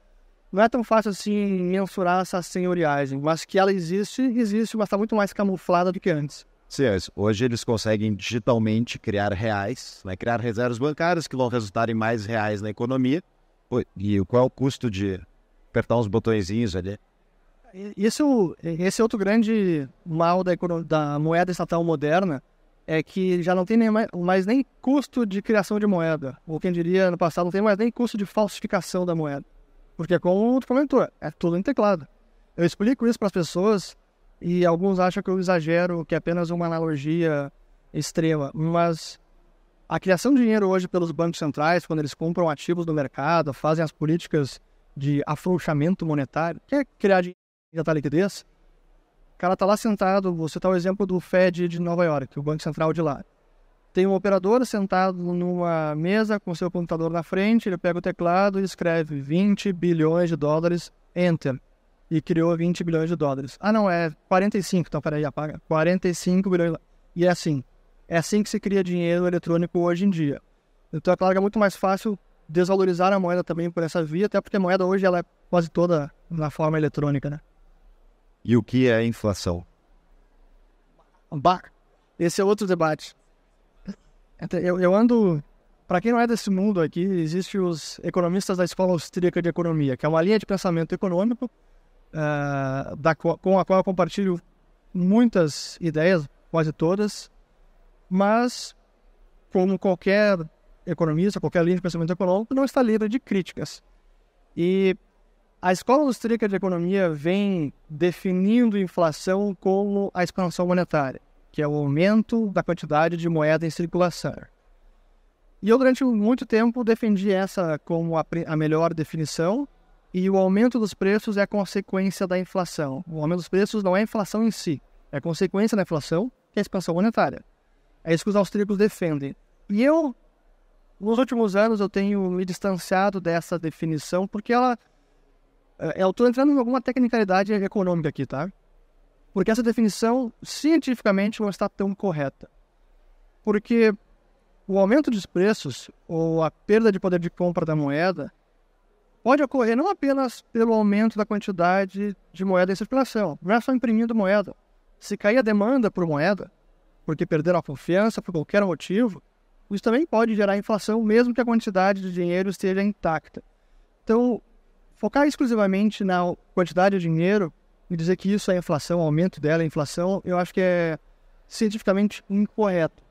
não é tão fácil assim mensurar essa senhoriagem, mas que ela existe, existe, mas está muito mais camuflada do que antes. Sim, hoje eles conseguem digitalmente criar reais, né? criar reservas bancárias que vão resultar em mais reais na economia. E qual é o custo de apertar uns botõezinhos ali? Isso, esse é outro grande mal da, da moeda estatal moderna, é que já não tem nem mais, mais, nem custo de criação de moeda. Ou quem diria, no passado, não tem mais nem custo de falsificação da moeda. Porque, como tu comentou, é tudo em teclado. Eu explico isso para as pessoas e alguns acham que eu exagero, que é apenas uma analogia extrema, mas a criação de dinheiro hoje pelos bancos centrais, quando eles compram ativos no mercado, fazem as políticas de afrouxamento monetário, quer criar dinheiro e injetar liquidez, o cara está lá sentado, você está o exemplo do Fed de Nova York, o Banco Central de lá. Tem um operador sentado numa mesa com seu computador na frente, ele pega o teclado e escreve 20 bilhões de dólares, Enter e criou 20 bilhões de dólares. Ah, não, é 45, então peraí, apaga. 45 bilhões. E é assim. É assim que se cria dinheiro eletrônico hoje em dia. Então é claro que é muito mais fácil desvalorizar a moeda também por essa via, até porque a moeda hoje ela é quase toda na forma eletrônica, né? E o que é inflação? Bah, esse é outro debate. Eu, eu ando para quem não é desse mundo aqui, existem os economistas da Escola Austríaca de Economia, que é uma linha de pensamento econômico uh, da, com a qual eu compartilho muitas ideias, quase todas, mas como qualquer economista, qualquer linha de pensamento econômico, não está livre de críticas. E a escola austríaca de economia vem definindo inflação como a expansão monetária, que é o aumento da quantidade de moeda em circulação. E eu, durante muito tempo, defendi essa como a, a melhor definição, e o aumento dos preços é consequência da inflação. O aumento dos preços não é a inflação em si, é consequência da inflação, que é a expansão monetária. É isso que os austríacos defendem. E eu, nos últimos anos, eu tenho me distanciado dessa definição, porque ela. É, eu estou entrando em alguma tecnicalidade econômica aqui, tá? Porque essa definição, cientificamente, não está tão correta. Porque o aumento dos preços, ou a perda de poder de compra da moeda, pode ocorrer não apenas pelo aumento da quantidade de moeda em circulação, não é só imprimindo moeda. Se cair a demanda por moeda, porque perderam a confiança por qualquer motivo, isso também pode gerar inflação, mesmo que a quantidade de dinheiro esteja intacta. Então, focar exclusivamente na quantidade de dinheiro e dizer que isso é inflação, aumento dela é inflação, eu acho que é cientificamente incorreto.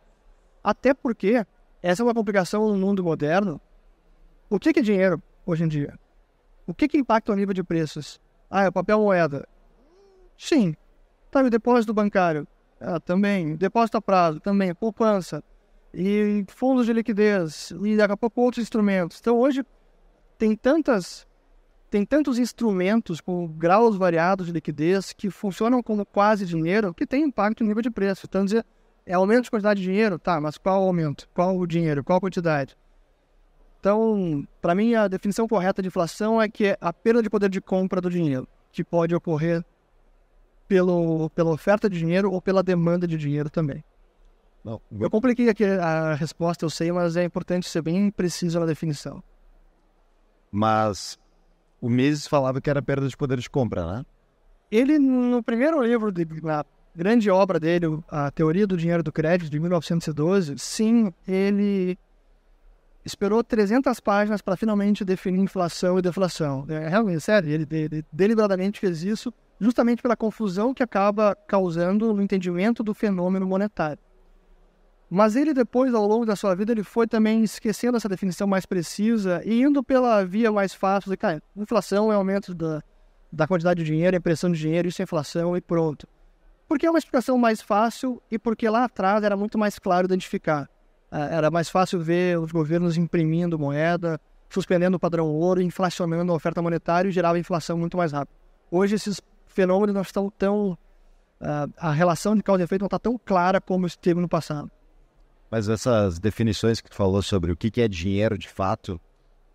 Até porque essa é uma complicação no mundo moderno. O que é dinheiro hoje em dia? O que, que impacta o nível de preços? Ah, é papel moeda. Sim. Tá, o depósito bancário. Ah, também. Depósito a prazo, também. Poupança. E fundos de liquidez. E daqui a pouco outros instrumentos. Então hoje tem tantas tem tantos instrumentos com graus variados de liquidez que funcionam como quase dinheiro que tem impacto no nível de preço. Então, dizer, é aumento de quantidade de dinheiro? Tá, mas qual aumento? Qual o dinheiro? Qual a quantidade? Então, para mim, a definição correta de inflação é que é a perda de poder de compra do dinheiro, que pode ocorrer pelo, pela oferta de dinheiro ou pela demanda de dinheiro também. Não, Eu compliquei aqui a resposta, eu sei, mas é importante ser bem preciso na definição. Mas o Mises falava que era perda de poder de compra, né? Ele, no primeiro livro, de, na grande obra dele, A Teoria do Dinheiro do Crédito, de 1912, sim, ele esperou 300 páginas para finalmente definir inflação e deflação. É realmente, sério, ele, ele deliberadamente fez isso justamente pela confusão que acaba causando no entendimento do fenômeno monetário. Mas ele depois, ao longo da sua vida, ele foi também esquecendo essa definição mais precisa e indo pela via mais fácil de, cara, inflação é aumento da, da quantidade de dinheiro, impressão de dinheiro, isso é inflação e pronto. Porque é uma explicação mais fácil e porque lá atrás era muito mais claro identificar. Ah, Era mais fácil ver os governos imprimindo moeda, suspendendo o padrão ouro, inflacionando a oferta monetária e gerava inflação muito mais rápido. Hoje esses fenômenos não estão tão... ah, a relação de causa e efeito não está tão clara como esteve no passado. Mas essas definições que tu falou sobre o que é dinheiro de fato,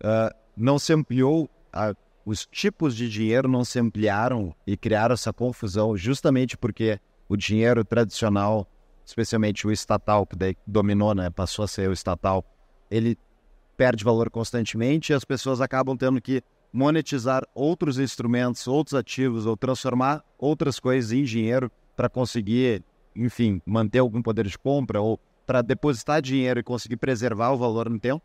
ah, não se ampliou, a- os tipos de dinheiro não se ampliaram e criaram essa confusão justamente porque o dinheiro tradicional, especialmente o estatal, que daí dominou, né, passou a ser o estatal, ele perde valor constantemente e as pessoas acabam tendo que monetizar outros instrumentos, outros ativos ou transformar outras coisas em dinheiro para conseguir, enfim, manter algum poder de compra ou para depositar dinheiro e conseguir preservar o valor no tempo?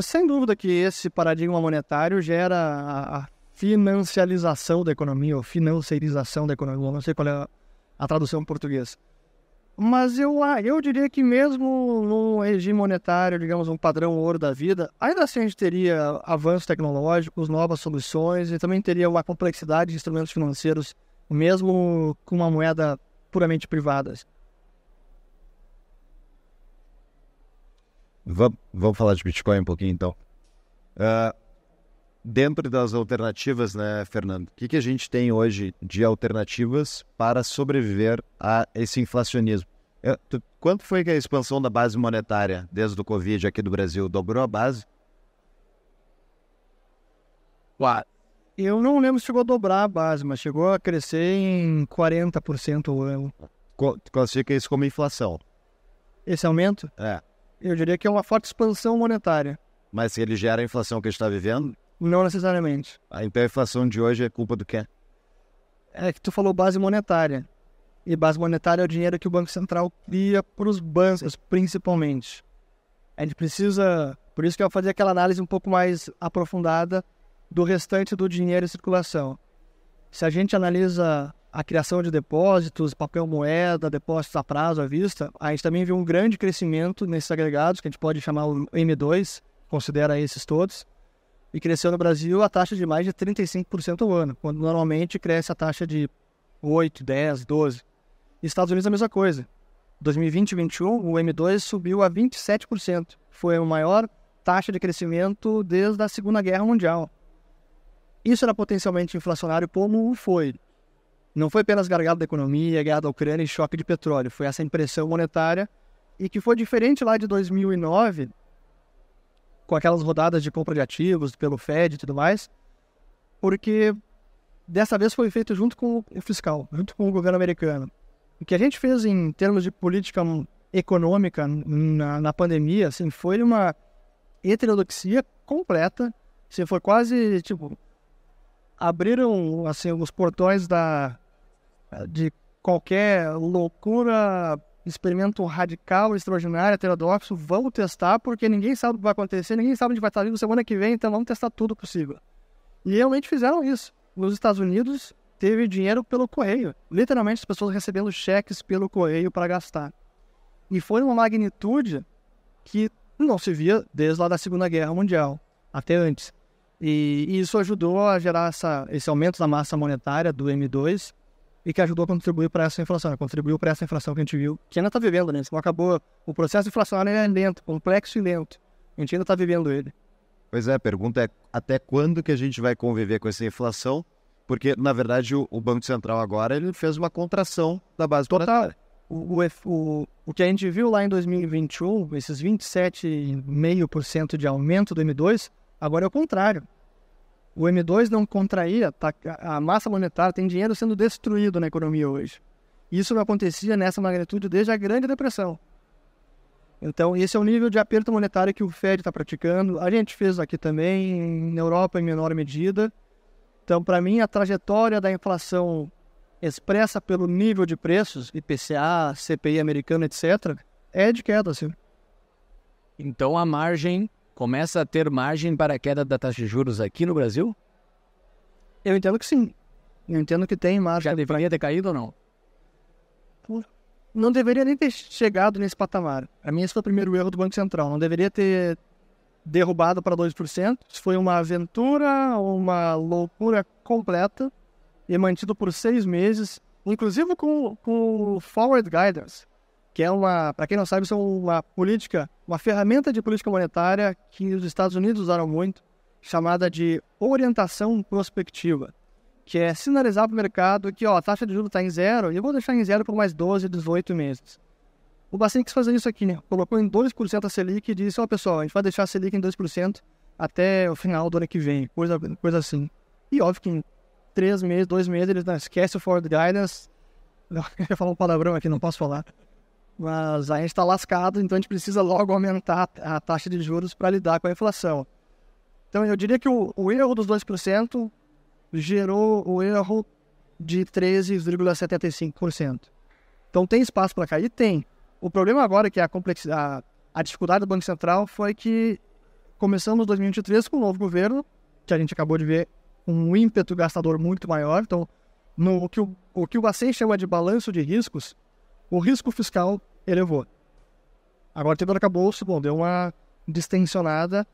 Sem dúvida que esse paradigma monetário gera a, financialização da economia, ou financiarização da economia, não sei qual é a, tradução em português. Mas eu, ah, eu diria que mesmo num regime monetário, digamos, um padrão ouro da vida, ainda assim a gente teria avanços tecnológicos, novas soluções e também teria uma complexidade de instrumentos financeiros, mesmo com uma moeda puramente privada. Vamos, vamos falar de Bitcoin um pouquinho então. Ah, dentro das alternativas, né, Fernando? O que, que a gente tem hoje de alternativas para sobreviver a esse inflacionismo? Eu- tu- quanto foi que a expansão da base monetária desde o Covid aqui do Brasil dobrou a base? Eu não lembro se chegou a dobrar a base, mas chegou a crescer em 40% o ano. Classifica isso como inflação? Esse aumento, É. eu diria que é uma forte expansão monetária. Mas ele gera a inflação que a gente está vivendo? Não necessariamente. A inflação de hoje é culpa do quê? É que tu falou base monetária. E base monetária é o dinheiro que o Banco Central cria para os bancos, principalmente. A gente precisa. Por isso que eu vou fazer aquela análise um pouco mais aprofundada do restante do dinheiro em circulação. Se a gente analisa a criação de depósitos, papel moeda, depósitos a prazo, à vista, a gente também viu um grande crescimento nesses agregados, que a gente pode chamar o M2, considera esses todos, e cresceu no Brasil a taxa de mais de 35% ao ano, quando normalmente cresce a taxa de 8, 10, 12. Estados Unidos a mesma coisa. 2020 e 2021, o M2 subiu a 27%. Foi a maior taxa de crescimento desde a Segunda Guerra Mundial. Isso era potencialmente inflacionário como foi. Não foi apenas gargalo da economia, guerra da Ucrânia e choque de petróleo. Foi essa impressão monetária e que foi diferente lá de 2009, com aquelas rodadas de compra de ativos pelo Fed e tudo mais, porque dessa vez foi feito junto com o fiscal, junto com o governo americano. O que a gente fez em termos de política econômica na, na pandemia, assim, foi uma heterodoxia completa. Assim, foi quase, tipo, abriram, assim, os portões da, de qualquer loucura, experimento radical, extraordinário, heterodoxo, vamos testar, porque ninguém sabe o que vai acontecer, ninguém sabe onde vai estar vivo semana que vem, então vamos testar tudo possível. E realmente fizeram isso. Nos Estados Unidos, teve dinheiro pelo correio. Literalmente, as pessoas recebendo cheques pelo correio para gastar. E foi uma magnitude que não se via desde lá da Segunda Guerra Mundial, até antes. E, e isso ajudou a gerar essa, esse aumento da massa monetária do M2 e que ajudou a contribuir para essa inflação, contribuiu para essa inflação que a gente viu, que ainda está vivendo, né? Não acabou. O processo inflacionário é lento, complexo e lento. A gente ainda está vivendo ele. Pois é, a pergunta é até quando que a gente vai conviver com essa inflação? Porque, na verdade, o, o Banco Central agora ele fez uma contração da base Total. monetária. O, o, o que a gente viu lá em 2021, esses 27,5% de aumento do M2, agora é o contrário. O M2 não contraía, tá, a massa monetária tem dinheiro sendo destruído na economia hoje. Isso não acontecia nessa magnitude desde a Grande Depressão. Então, esse é o nível de aperto monetário que o Fed está praticando. A gente fez aqui também, na Europa em menor medida. Então, para mim, a trajetória da inflação expressa pelo nível de preços, IPCA, CPI americano, etc., é de queda, assim. Então a margem começa a ter margem para a queda da taxa de juros aqui no Brasil? Eu entendo que sim. Eu entendo que tem margem. Já deveria ter caído ou não? Não deveria nem ter chegado nesse patamar. Para mim, esse foi o primeiro erro do Banco Central. Não deveria ter derrubado para 2%. Isso foi uma aventura, uma loucura completa e mantido por seis meses, inclusive com, com o Forward Guidance, que é uma, para quem não sabe, são uma política, uma ferramenta de política monetária que os Estados Unidos usaram muito, chamada de orientação prospectiva, que é sinalizar para o mercado que ó, a taxa de juros está em zero e eu vou deixar em zero por mais 12, 18 meses. O Bacen quis fazer isso aqui, né? Colocou em 2% a Selic e disse, ó pessoal, a gente vai deixar a Selic em 2% até o final do ano que vem, coisa, coisa assim. E óbvio que em três meses, dois meses, eles não esquecem o forward guidance. Eu ia falar um palavrão aqui, não posso falar. Mas a gente está lascado, então a gente precisa logo aumentar a taxa de juros para lidar com a inflação. Então eu diria que o, o erro dos 2% gerou o erro de 13,75%. Então tem espaço para cair? Tem. O problema agora é que a a, a dificuldade do Banco Central foi que começamos 2023 com um novo governo, que a gente acabou de ver um ímpeto gastador muito maior. Então, no o que o, o que o Bacen chama de balanço de riscos, o risco fiscal elevou. Agora o arcabouço, bom, deu uma distensionada.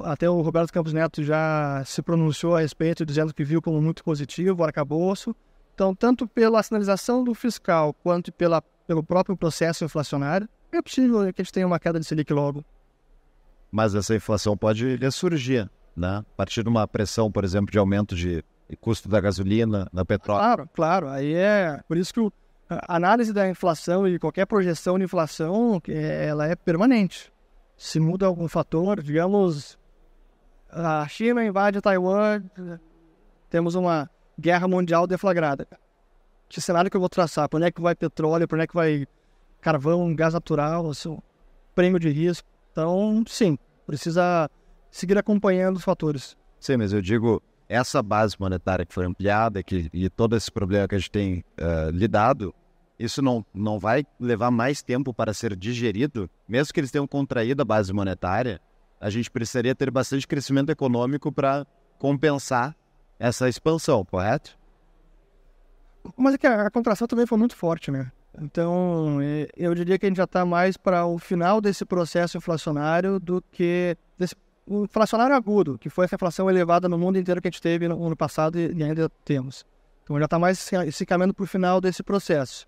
Até o Roberto Campos Neto já se pronunciou a respeito, dizendo que viu como muito positivo o arcabouço. Então, tanto pela sinalização do fiscal quanto pela, pelo próprio processo inflacionário, é possível que a gente tenha uma queda de Selic logo. Mas essa inflação pode ressurgir, né? A partir de uma pressão, por exemplo, de aumento de custo da gasolina, da petróleo. Claro, claro. Aí é por isso que o, análise da inflação e qualquer projeção de inflação, é, ela é permanente. Se muda algum fator, digamos, a China invade Taiwan, temos uma guerra mundial deflagrada. Que cenário que eu vou traçar? Para onde é que vai petróleo? Para onde é que vai carvão, gás natural, assim, prêmio de risco? Então, sim, precisa seguir acompanhando os fatores. Sim, mas eu digo, essa base monetária que foi ampliada que, e todo esse problema que a gente tem uh, lidado, isso não, não vai levar mais tempo para ser digerido? Mesmo que eles tenham contraído a base monetária, a gente precisaria ter bastante crescimento econômico para compensar essa expansão, correto? Mas é que a, a contração também foi muito forte, né? Então, é, eu diria que a gente já está mais para o final desse processo inflacionário do que desse o inflacionário agudo, que foi essa inflação elevada no mundo inteiro que a gente teve no ano passado e, ainda temos. Então, já está mais se caminhando para o final desse processo.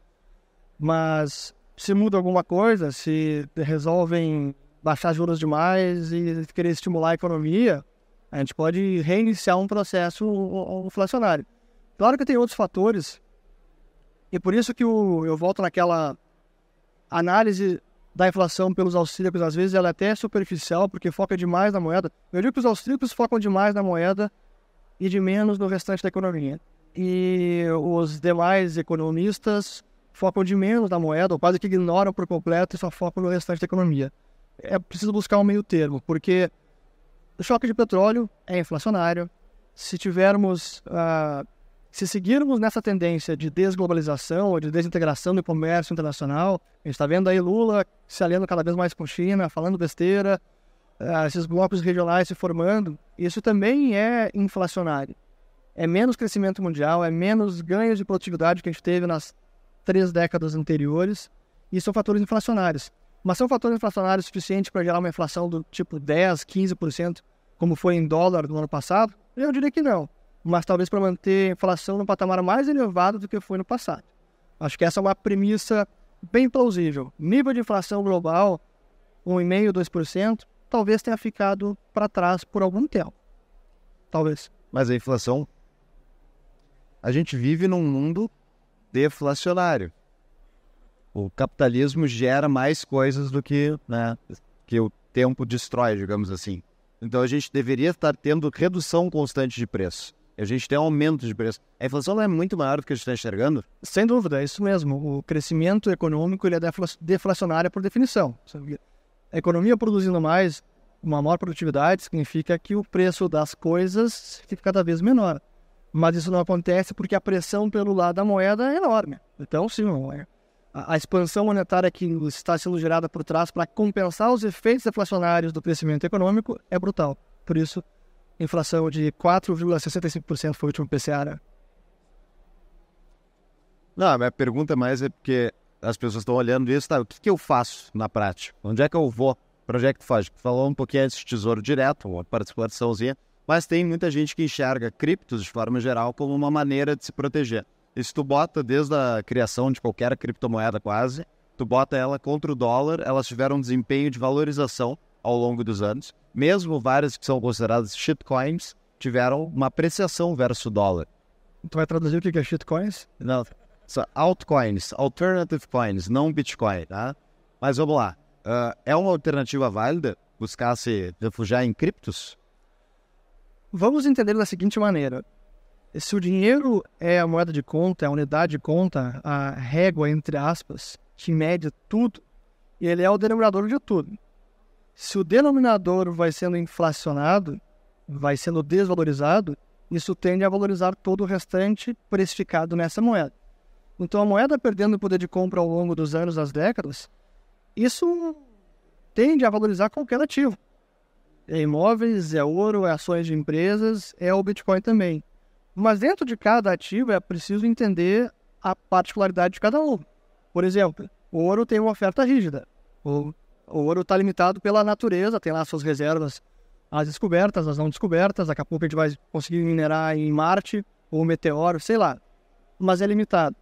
Mas se muda alguma coisa, se resolvem baixar juros demais e querer estimular a economia, a gente pode reiniciar um processo inflacionário. Claro que tem outros fatores, e por isso que eu volto naquela análise da inflação pelos austríacos, às vezes ela é até superficial, porque foca demais na moeda. Eu digo que os austríacos focam demais na moeda e de menos no restante da economia. E os demais economistas focam de menos na moeda, ou quase que ignoram por completo e só focam no restante da economia. É preciso buscar um meio termo, porque o choque de petróleo é inflacionário. Se tivermos, uh, se seguirmos nessa tendência de desglobalização ou de desintegração do comércio internacional, a gente está vendo aí Lula se aliando cada vez mais com China, falando besteira, uh, esses blocos regionais se formando, isso também é inflacionário. É menos crescimento mundial, é menos ganhos de produtividade que a gente teve nas três décadas anteriores, e são fatores inflacionários. Mas são fatores inflacionários suficientes para gerar uma inflação do tipo 10, 15%, como foi em dólar no ano passado? Eu diria que não. Mas talvez para manter a inflação no patamar mais elevado do que foi no passado. Acho que essa é uma premissa bem plausível. Nível de inflação global, 1,5%, 2%, talvez tenha ficado para trás por algum tempo. Talvez. Mas a inflação. A gente vive num mundo deflacionário. O capitalismo gera mais coisas do que, né, que o tempo destrói, digamos assim. Então a gente deveria estar tendo redução constante de preço. A gente tem um aumento de preço. A inflação é muito maior do que a gente está enxergando. Sem dúvida, é isso mesmo. O crescimento econômico ele é deflacionário por definição. A economia produzindo mais, uma maior produtividade, significa que o preço das coisas fica cada vez menor. Mas isso não acontece porque a pressão pelo lado da moeda é enorme. Então, sim, é. a, a expansão monetária que está sendo gerada por trás para compensar os efeitos deflacionários do crescimento econômico é brutal. Por isso, inflação de 4,65% foi o último PCA, né? Não, a minha pergunta mais é porque as pessoas estão olhando isso, tá? O que, que eu faço na prática? Onde é que eu vou? Projeto Foge. Falou um pouquinho antes de Tesouro Direto, uma participaçãozinha, mas tem muita gente que enxerga criptos, de forma geral, como uma maneira de se proteger. E se tu bota desde a criação de qualquer criptomoeda quase, tu bota ela contra o dólar, elas tiveram um desempenho de valorização ao longo dos anos. Mesmo várias que são consideradas shitcoins tiveram uma apreciação versus o dólar. Tu vai traduzir o que é shitcoins? Não, são altcoins, alternative coins, não Bitcoin, tá? Mas vamos lá. Uh, é uma alternativa válida buscar se refugiar em criptos? Vamos entender da seguinte maneira. Se o dinheiro é a moeda de conta, é a unidade de conta, a régua, entre aspas, que mede tudo, ele é o denominador de tudo. Se o denominador vai sendo inflacionado, vai sendo desvalorizado, isso tende a valorizar todo o restante precificado nessa moeda. Então, a moeda perdendo o poder de compra ao longo dos anos, das décadas, isso tende a valorizar qualquer ativo. É imóveis, é ouro, é ações de empresas, é o Bitcoin também. Mas dentro de cada ativo é preciso entender a particularidade de cada um. Por exemplo, o ouro tem uma oferta rígida. O, ouro está limitado pela natureza, tem lá suas reservas, as descobertas, as não descobertas. Daqui a pouco a gente vai conseguir minerar em Marte ou meteoro, sei lá. Mas é limitado.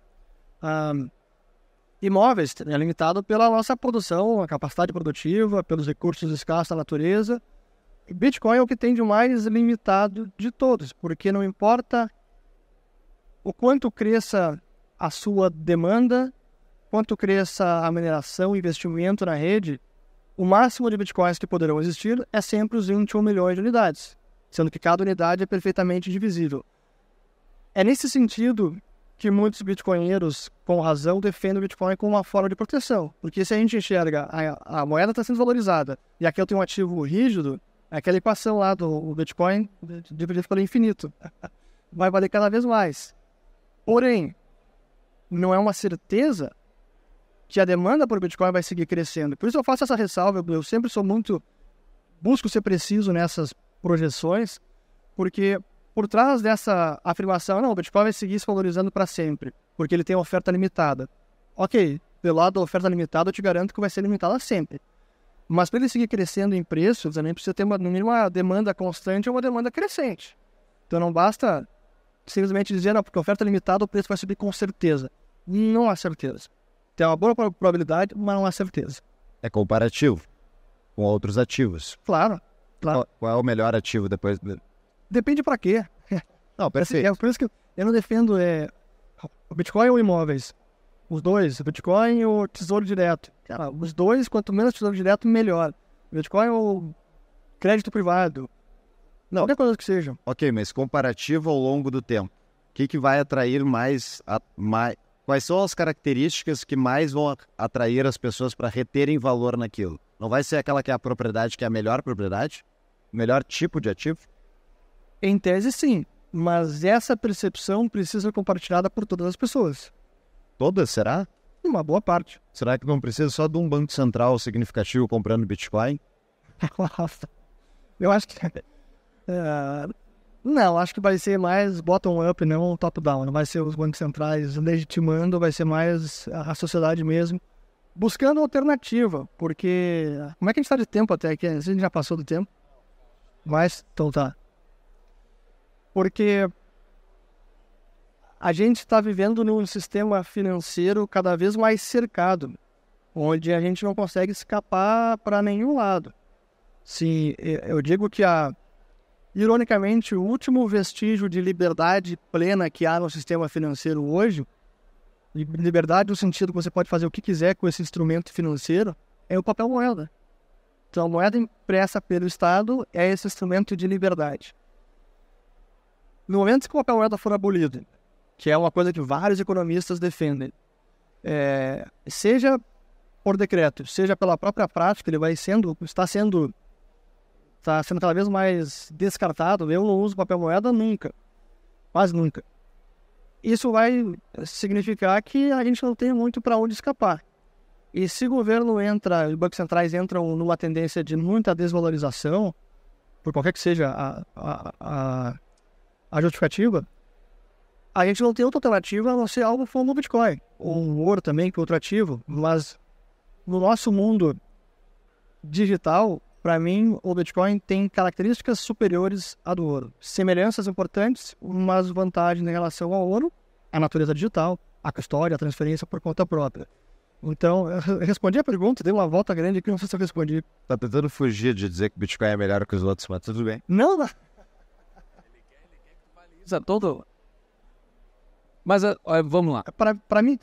Imóveis é limitado pela nossa produção, a capacidade produtiva, pelos recursos escassos da natureza. Bitcoin é o que tem de mais limitado de todos, porque não importa o quanto cresça a sua demanda, quanto cresça a mineração, investimento na rede, o máximo de bitcoins que poderão existir é sempre os 21 milhões de unidades, sendo que cada unidade é perfeitamente divisível. É nesse sentido que muitos bitcoinheiros, com razão, defendem o Bitcoin como uma forma de proteção. Porque se a gente enxerga a, a moeda está sendo valorizada e aqui eu tenho um ativo rígido, aquela equação lá do Bitcoin dividido pelo infinito. Vai valer cada vez mais. Porém, não é uma certeza que a demanda por Bitcoin vai seguir crescendo. Por isso eu faço essa ressalva, eu sempre sou muito busco ser preciso nessas projeções, porque por trás dessa afirmação, não, o Bitcoin vai seguir se valorizando para sempre, porque ele tem oferta limitada. Ok, pelo lado da oferta limitada, eu te garanto que vai ser limitada sempre. Mas para ele seguir crescendo em preço, você nem precisa ter uma, no mínimo uma demanda constante ou uma demanda crescente. Então não basta simplesmente dizer, não, porque oferta limitada, o preço vai subir com certeza. Não há certeza. Tem uma boa probabilidade, mas não há certeza. É comparativo com outros ativos. Claro. claro. Qual, é o melhor ativo depois Depende para quê. Não, perfeito. É por isso que eu não defendo é, o Bitcoin ou imóveis. Os dois, o Bitcoin e o Tesouro Direto. Cara, os dois, quanto menos Tesouro Direto, melhor. Bitcoin ou crédito privado. Não. Qualquer coisa que seja. Ok, mas comparativo ao longo do tempo. O que, que vai atrair mais, a, mais... Quais são as características que mais vão atrair as pessoas para reterem valor naquilo? Não vai ser aquela que é a propriedade que é a melhor propriedade? O melhor tipo de ativo? Em tese, sim. Mas essa percepção precisa ser compartilhada por todas as pessoas. Todas, será? Uma boa parte. Será que não precisa só de um banco central significativo comprando Bitcoin? Eu acho que. Uh, não, acho que vai ser mais bottom-up, não top-down. Não vai ser os bancos centrais legitimando, vai ser mais a sociedade mesmo buscando alternativa. Porque. Como é que a gente está de tempo até aqui? A gente já passou do tempo. Mas, então tá. Porque a gente está vivendo num sistema financeiro cada vez mais cercado, onde a gente não consegue escapar para nenhum lado. Sim, eu digo que a ironicamente o último vestígio de liberdade plena que há no sistema financeiro hoje, liberdade no sentido que você pode fazer o que quiser com esse instrumento financeiro, é o papel moeda. Então, a moeda impressa pelo Estado é esse instrumento de liberdade. No momento que o papel moeda for abolido, que é uma coisa que vários economistas defendem, é, seja por decreto, seja pela própria prática, ele vai sendo, está sendo, está sendo cada vez mais descartado. Eu não uso papel moeda nunca, quase nunca. Isso vai significar que a gente não tem muito para onde escapar. E se o governo entra, os bancos centrais entram numa tendência de muita desvalorização, por qualquer que seja a, a, a, a justificativa, a gente não tem outra alternativa a não ser algo como o Bitcoin, ou o ouro também, que é outro ativo, mas no nosso mundo digital, para mim, o Bitcoin tem características superiores à do ouro. Semelhanças importantes, mas vantagens em relação ao ouro, a natureza digital, a custódia, a transferência por conta própria. Então, eu respondi a pergunta, dei uma volta grande aqui, não sei se eu respondi. Tá tentando fugir de dizer que o Bitcoin é melhor que os outros, mas tudo bem. Não, não. Isso é todo. Mas uh, vamos lá. Para mim.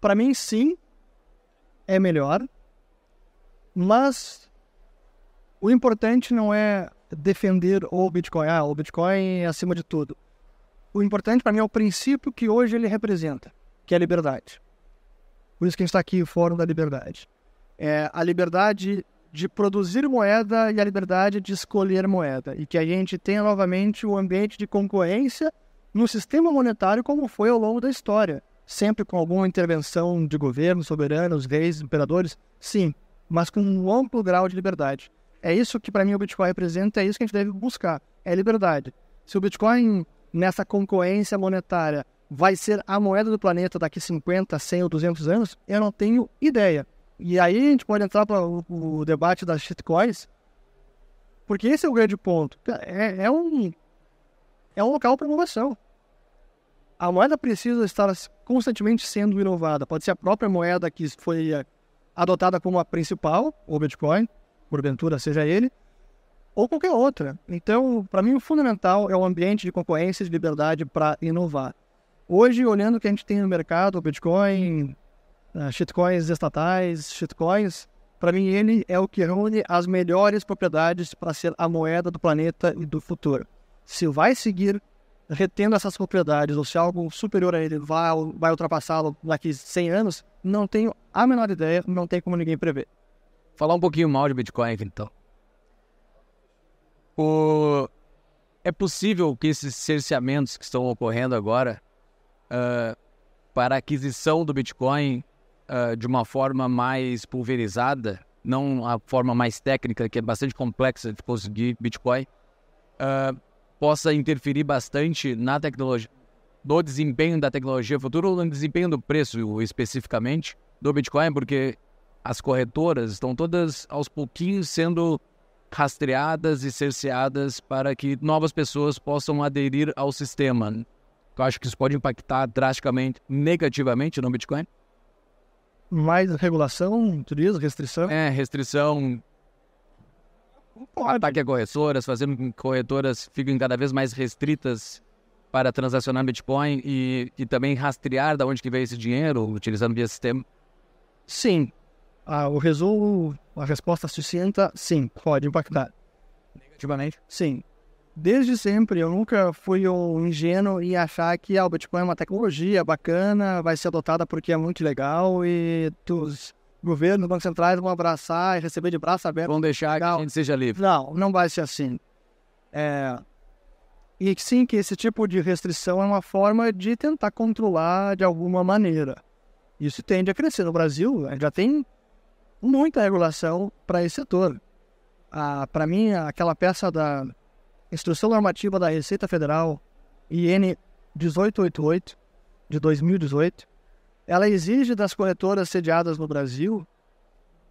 Para mim, sim, é melhor. Mas o importante não é defender o Bitcoin. Ah, o Bitcoin é acima de tudo. O importante para mim é o princípio que hoje ele representa que é a liberdade. Por isso que a gente está aqui, o Fórum da Liberdade. É a liberdade de produzir moeda e a liberdade de escolher moeda. E que a gente tenha novamente o ambiente de concorrência no sistema monetário como foi ao longo da história. Sempre com alguma intervenção de governo, soberanos, reis, imperadores, sim, mas com um amplo grau de liberdade. É isso que para mim o Bitcoin representa, é isso que a gente deve buscar, é liberdade. Se o Bitcoin, nessa concorrência monetária, vai ser a moeda do planeta daqui 50, 100 ou 200 anos, eu não tenho ideia. E aí a gente pode entrar para o, o, debate das shitcoins, porque esse é o grande ponto. É, é um, é um local para inovação. A moeda precisa estar constantemente sendo inovada. Pode ser a própria moeda que foi eh, adotada como a principal, o Bitcoin, porventura seja ele, ou qualquer outra. Então, para mim, o fundamental é o ambiente de concorrência e de liberdade para inovar. Hoje, olhando o que a gente tem no mercado, Bitcoin, uh, shitcoins estatais, shitcoins, para mim ele é o que reúne as melhores propriedades para ser a moeda do planeta e do futuro. Se vai seguir retendo essas propriedades ou se algo superior a ele vai, vai ultrapassá-lo daqui 100 anos, não tenho a menor ideia, não tem como ninguém prever. Falar um pouquinho mal de Bitcoin então. O... É possível que esses cerceamentos que estão ocorrendo agora uh, para a aquisição do Bitcoin uh, de uma forma mais pulverizada, não a forma mais técnica, que é bastante complexa de conseguir Bitcoin, uh, possa interferir bastante na tecnologia, no desempenho da tecnologia futura ou no desempenho do preço especificamente do Bitcoin, porque as corretoras estão todas aos pouquinhos sendo rastreadas e cerceadas para que novas pessoas possam aderir ao sistema. Tu acha que isso pode impactar drasticamente, negativamente no Bitcoin? Mais regulação, tu diz, restrição? É, restrição. Ataque a corretoras, fazendo com que corretoras fiquem cada vez mais restritas para transacionar Bitcoin e, e também rastrear de onde que veio esse dinheiro, utilizando via sistema? Sim. Ah, o resumo, a resposta sucinta, sim, pode impactar. Negativamente? Sim desde sempre, eu nunca fui um ingênuo em achar que ah, o Bitcoin é uma tecnologia bacana, vai ser adotada porque é muito legal e os governos, bancos centrais vão abraçar e receber de braço aberto. Vão deixar que a gente seja livre. Não, não vai ser assim. É... E sim, que esse tipo de restrição é uma forma de tentar controlar de alguma maneira. Isso tende a crescer. No Brasil, já tem muita regulação para esse setor. Ah, para mim, aquela peça da Instrução Normativa da Receita Federal, IN 1888, de 2018, ela exige das corretoras sediadas no Brasil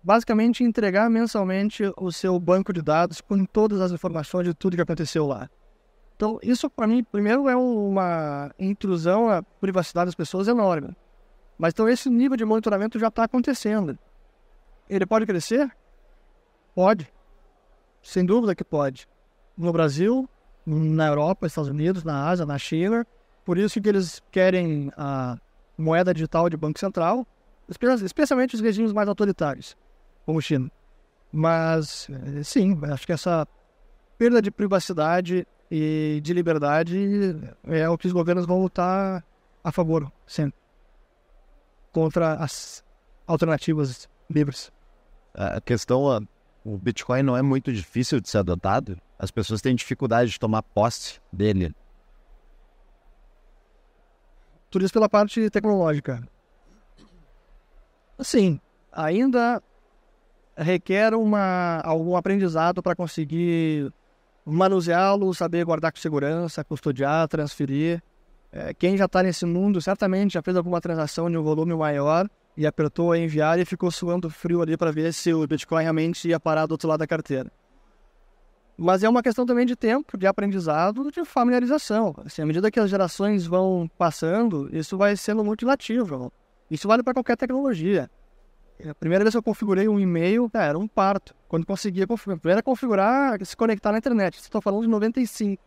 basicamente entregar mensalmente o seu banco de dados com todas as informações de tudo que aconteceu lá. Então, isso para mim, primeiro, é uma intrusão à privacidade das pessoas enorme. Mas então esse nível de monitoramento já está acontecendo. Ele pode crescer? Pode. Sem dúvida que pode. No Brasil, na Europa, Estados Unidos, na Ásia, na China. Por isso que eles querem a moeda digital de Banco Central, especialmente os regimes mais autoritários, como China. Mas, eh, sim, acho que essa perda de privacidade e de liberdade é o que os governos vão lutar a favor, sempre. Contra as alternativas livres. A questão, o Bitcoin não é muito difícil de ser adotado. As pessoas têm dificuldade de tomar posse dele. Tudo isso pela parte tecnológica. Assim, ainda requer uma, algum aprendizado para conseguir manuseá-lo, saber guardar com segurança, custodiar, transferir. É, quem já está nesse mundo certamente já fez alguma transação de um volume maior e apertou a enviar e ficou suando frio ali para ver se o Bitcoin realmente ia parar do outro lado da carteira. Mas é uma questão também de tempo, de aprendizado, de familiarização. Assim, à medida que as gerações vão passando, isso vai sendo multilativo. Isso vale para qualquer tecnologia. A primeira vez que eu configurei um e-mail, cara, era um parto. Quando conseguia configurar, primeiro configurar, se conectar na internet. Estou falando de 95.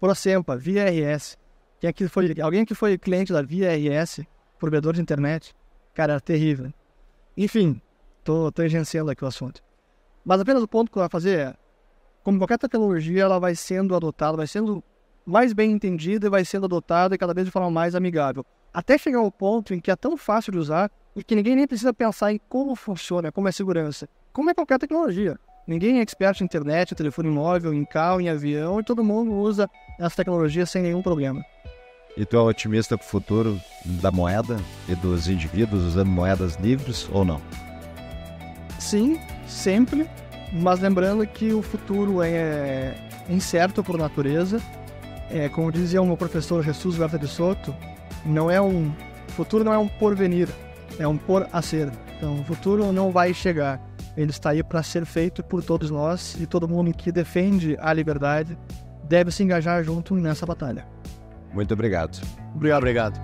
ProSempa, VRS. Quem aqui foi, alguém que foi cliente da VRS, provedor de internet, cara, era terrível. Enfim, tô tangenciando aqui o assunto. Mas apenas o ponto que eu vou fazer é, como qualquer tecnologia, ela vai sendo adotada, vai sendo mais bem entendida e vai sendo adotada e cada vez de forma mais amigável. Até chegar ao ponto em que é tão fácil de usar e que ninguém nem precisa pensar em como funciona, como é segurança. Como é qualquer tecnologia. Ninguém é expert em internet, telefone móvel, em carro, em avião, e todo mundo usa essa tecnologia sem nenhum problema. E tu é otimista para o futuro da moeda e dos indivíduos usando moedas livres ou não? Sim, sempre, mas lembrando que o futuro é incerto por natureza. É, como dizia o meu professor Jesus Verta de Soto, não é um futuro não é um porvenir, é um por a ser. Então, o futuro não vai chegar. Ele está aí para ser feito por todos nós e todo mundo que defende a liberdade deve se engajar junto nessa batalha. Muito obrigado. Obrigado. Obrigado.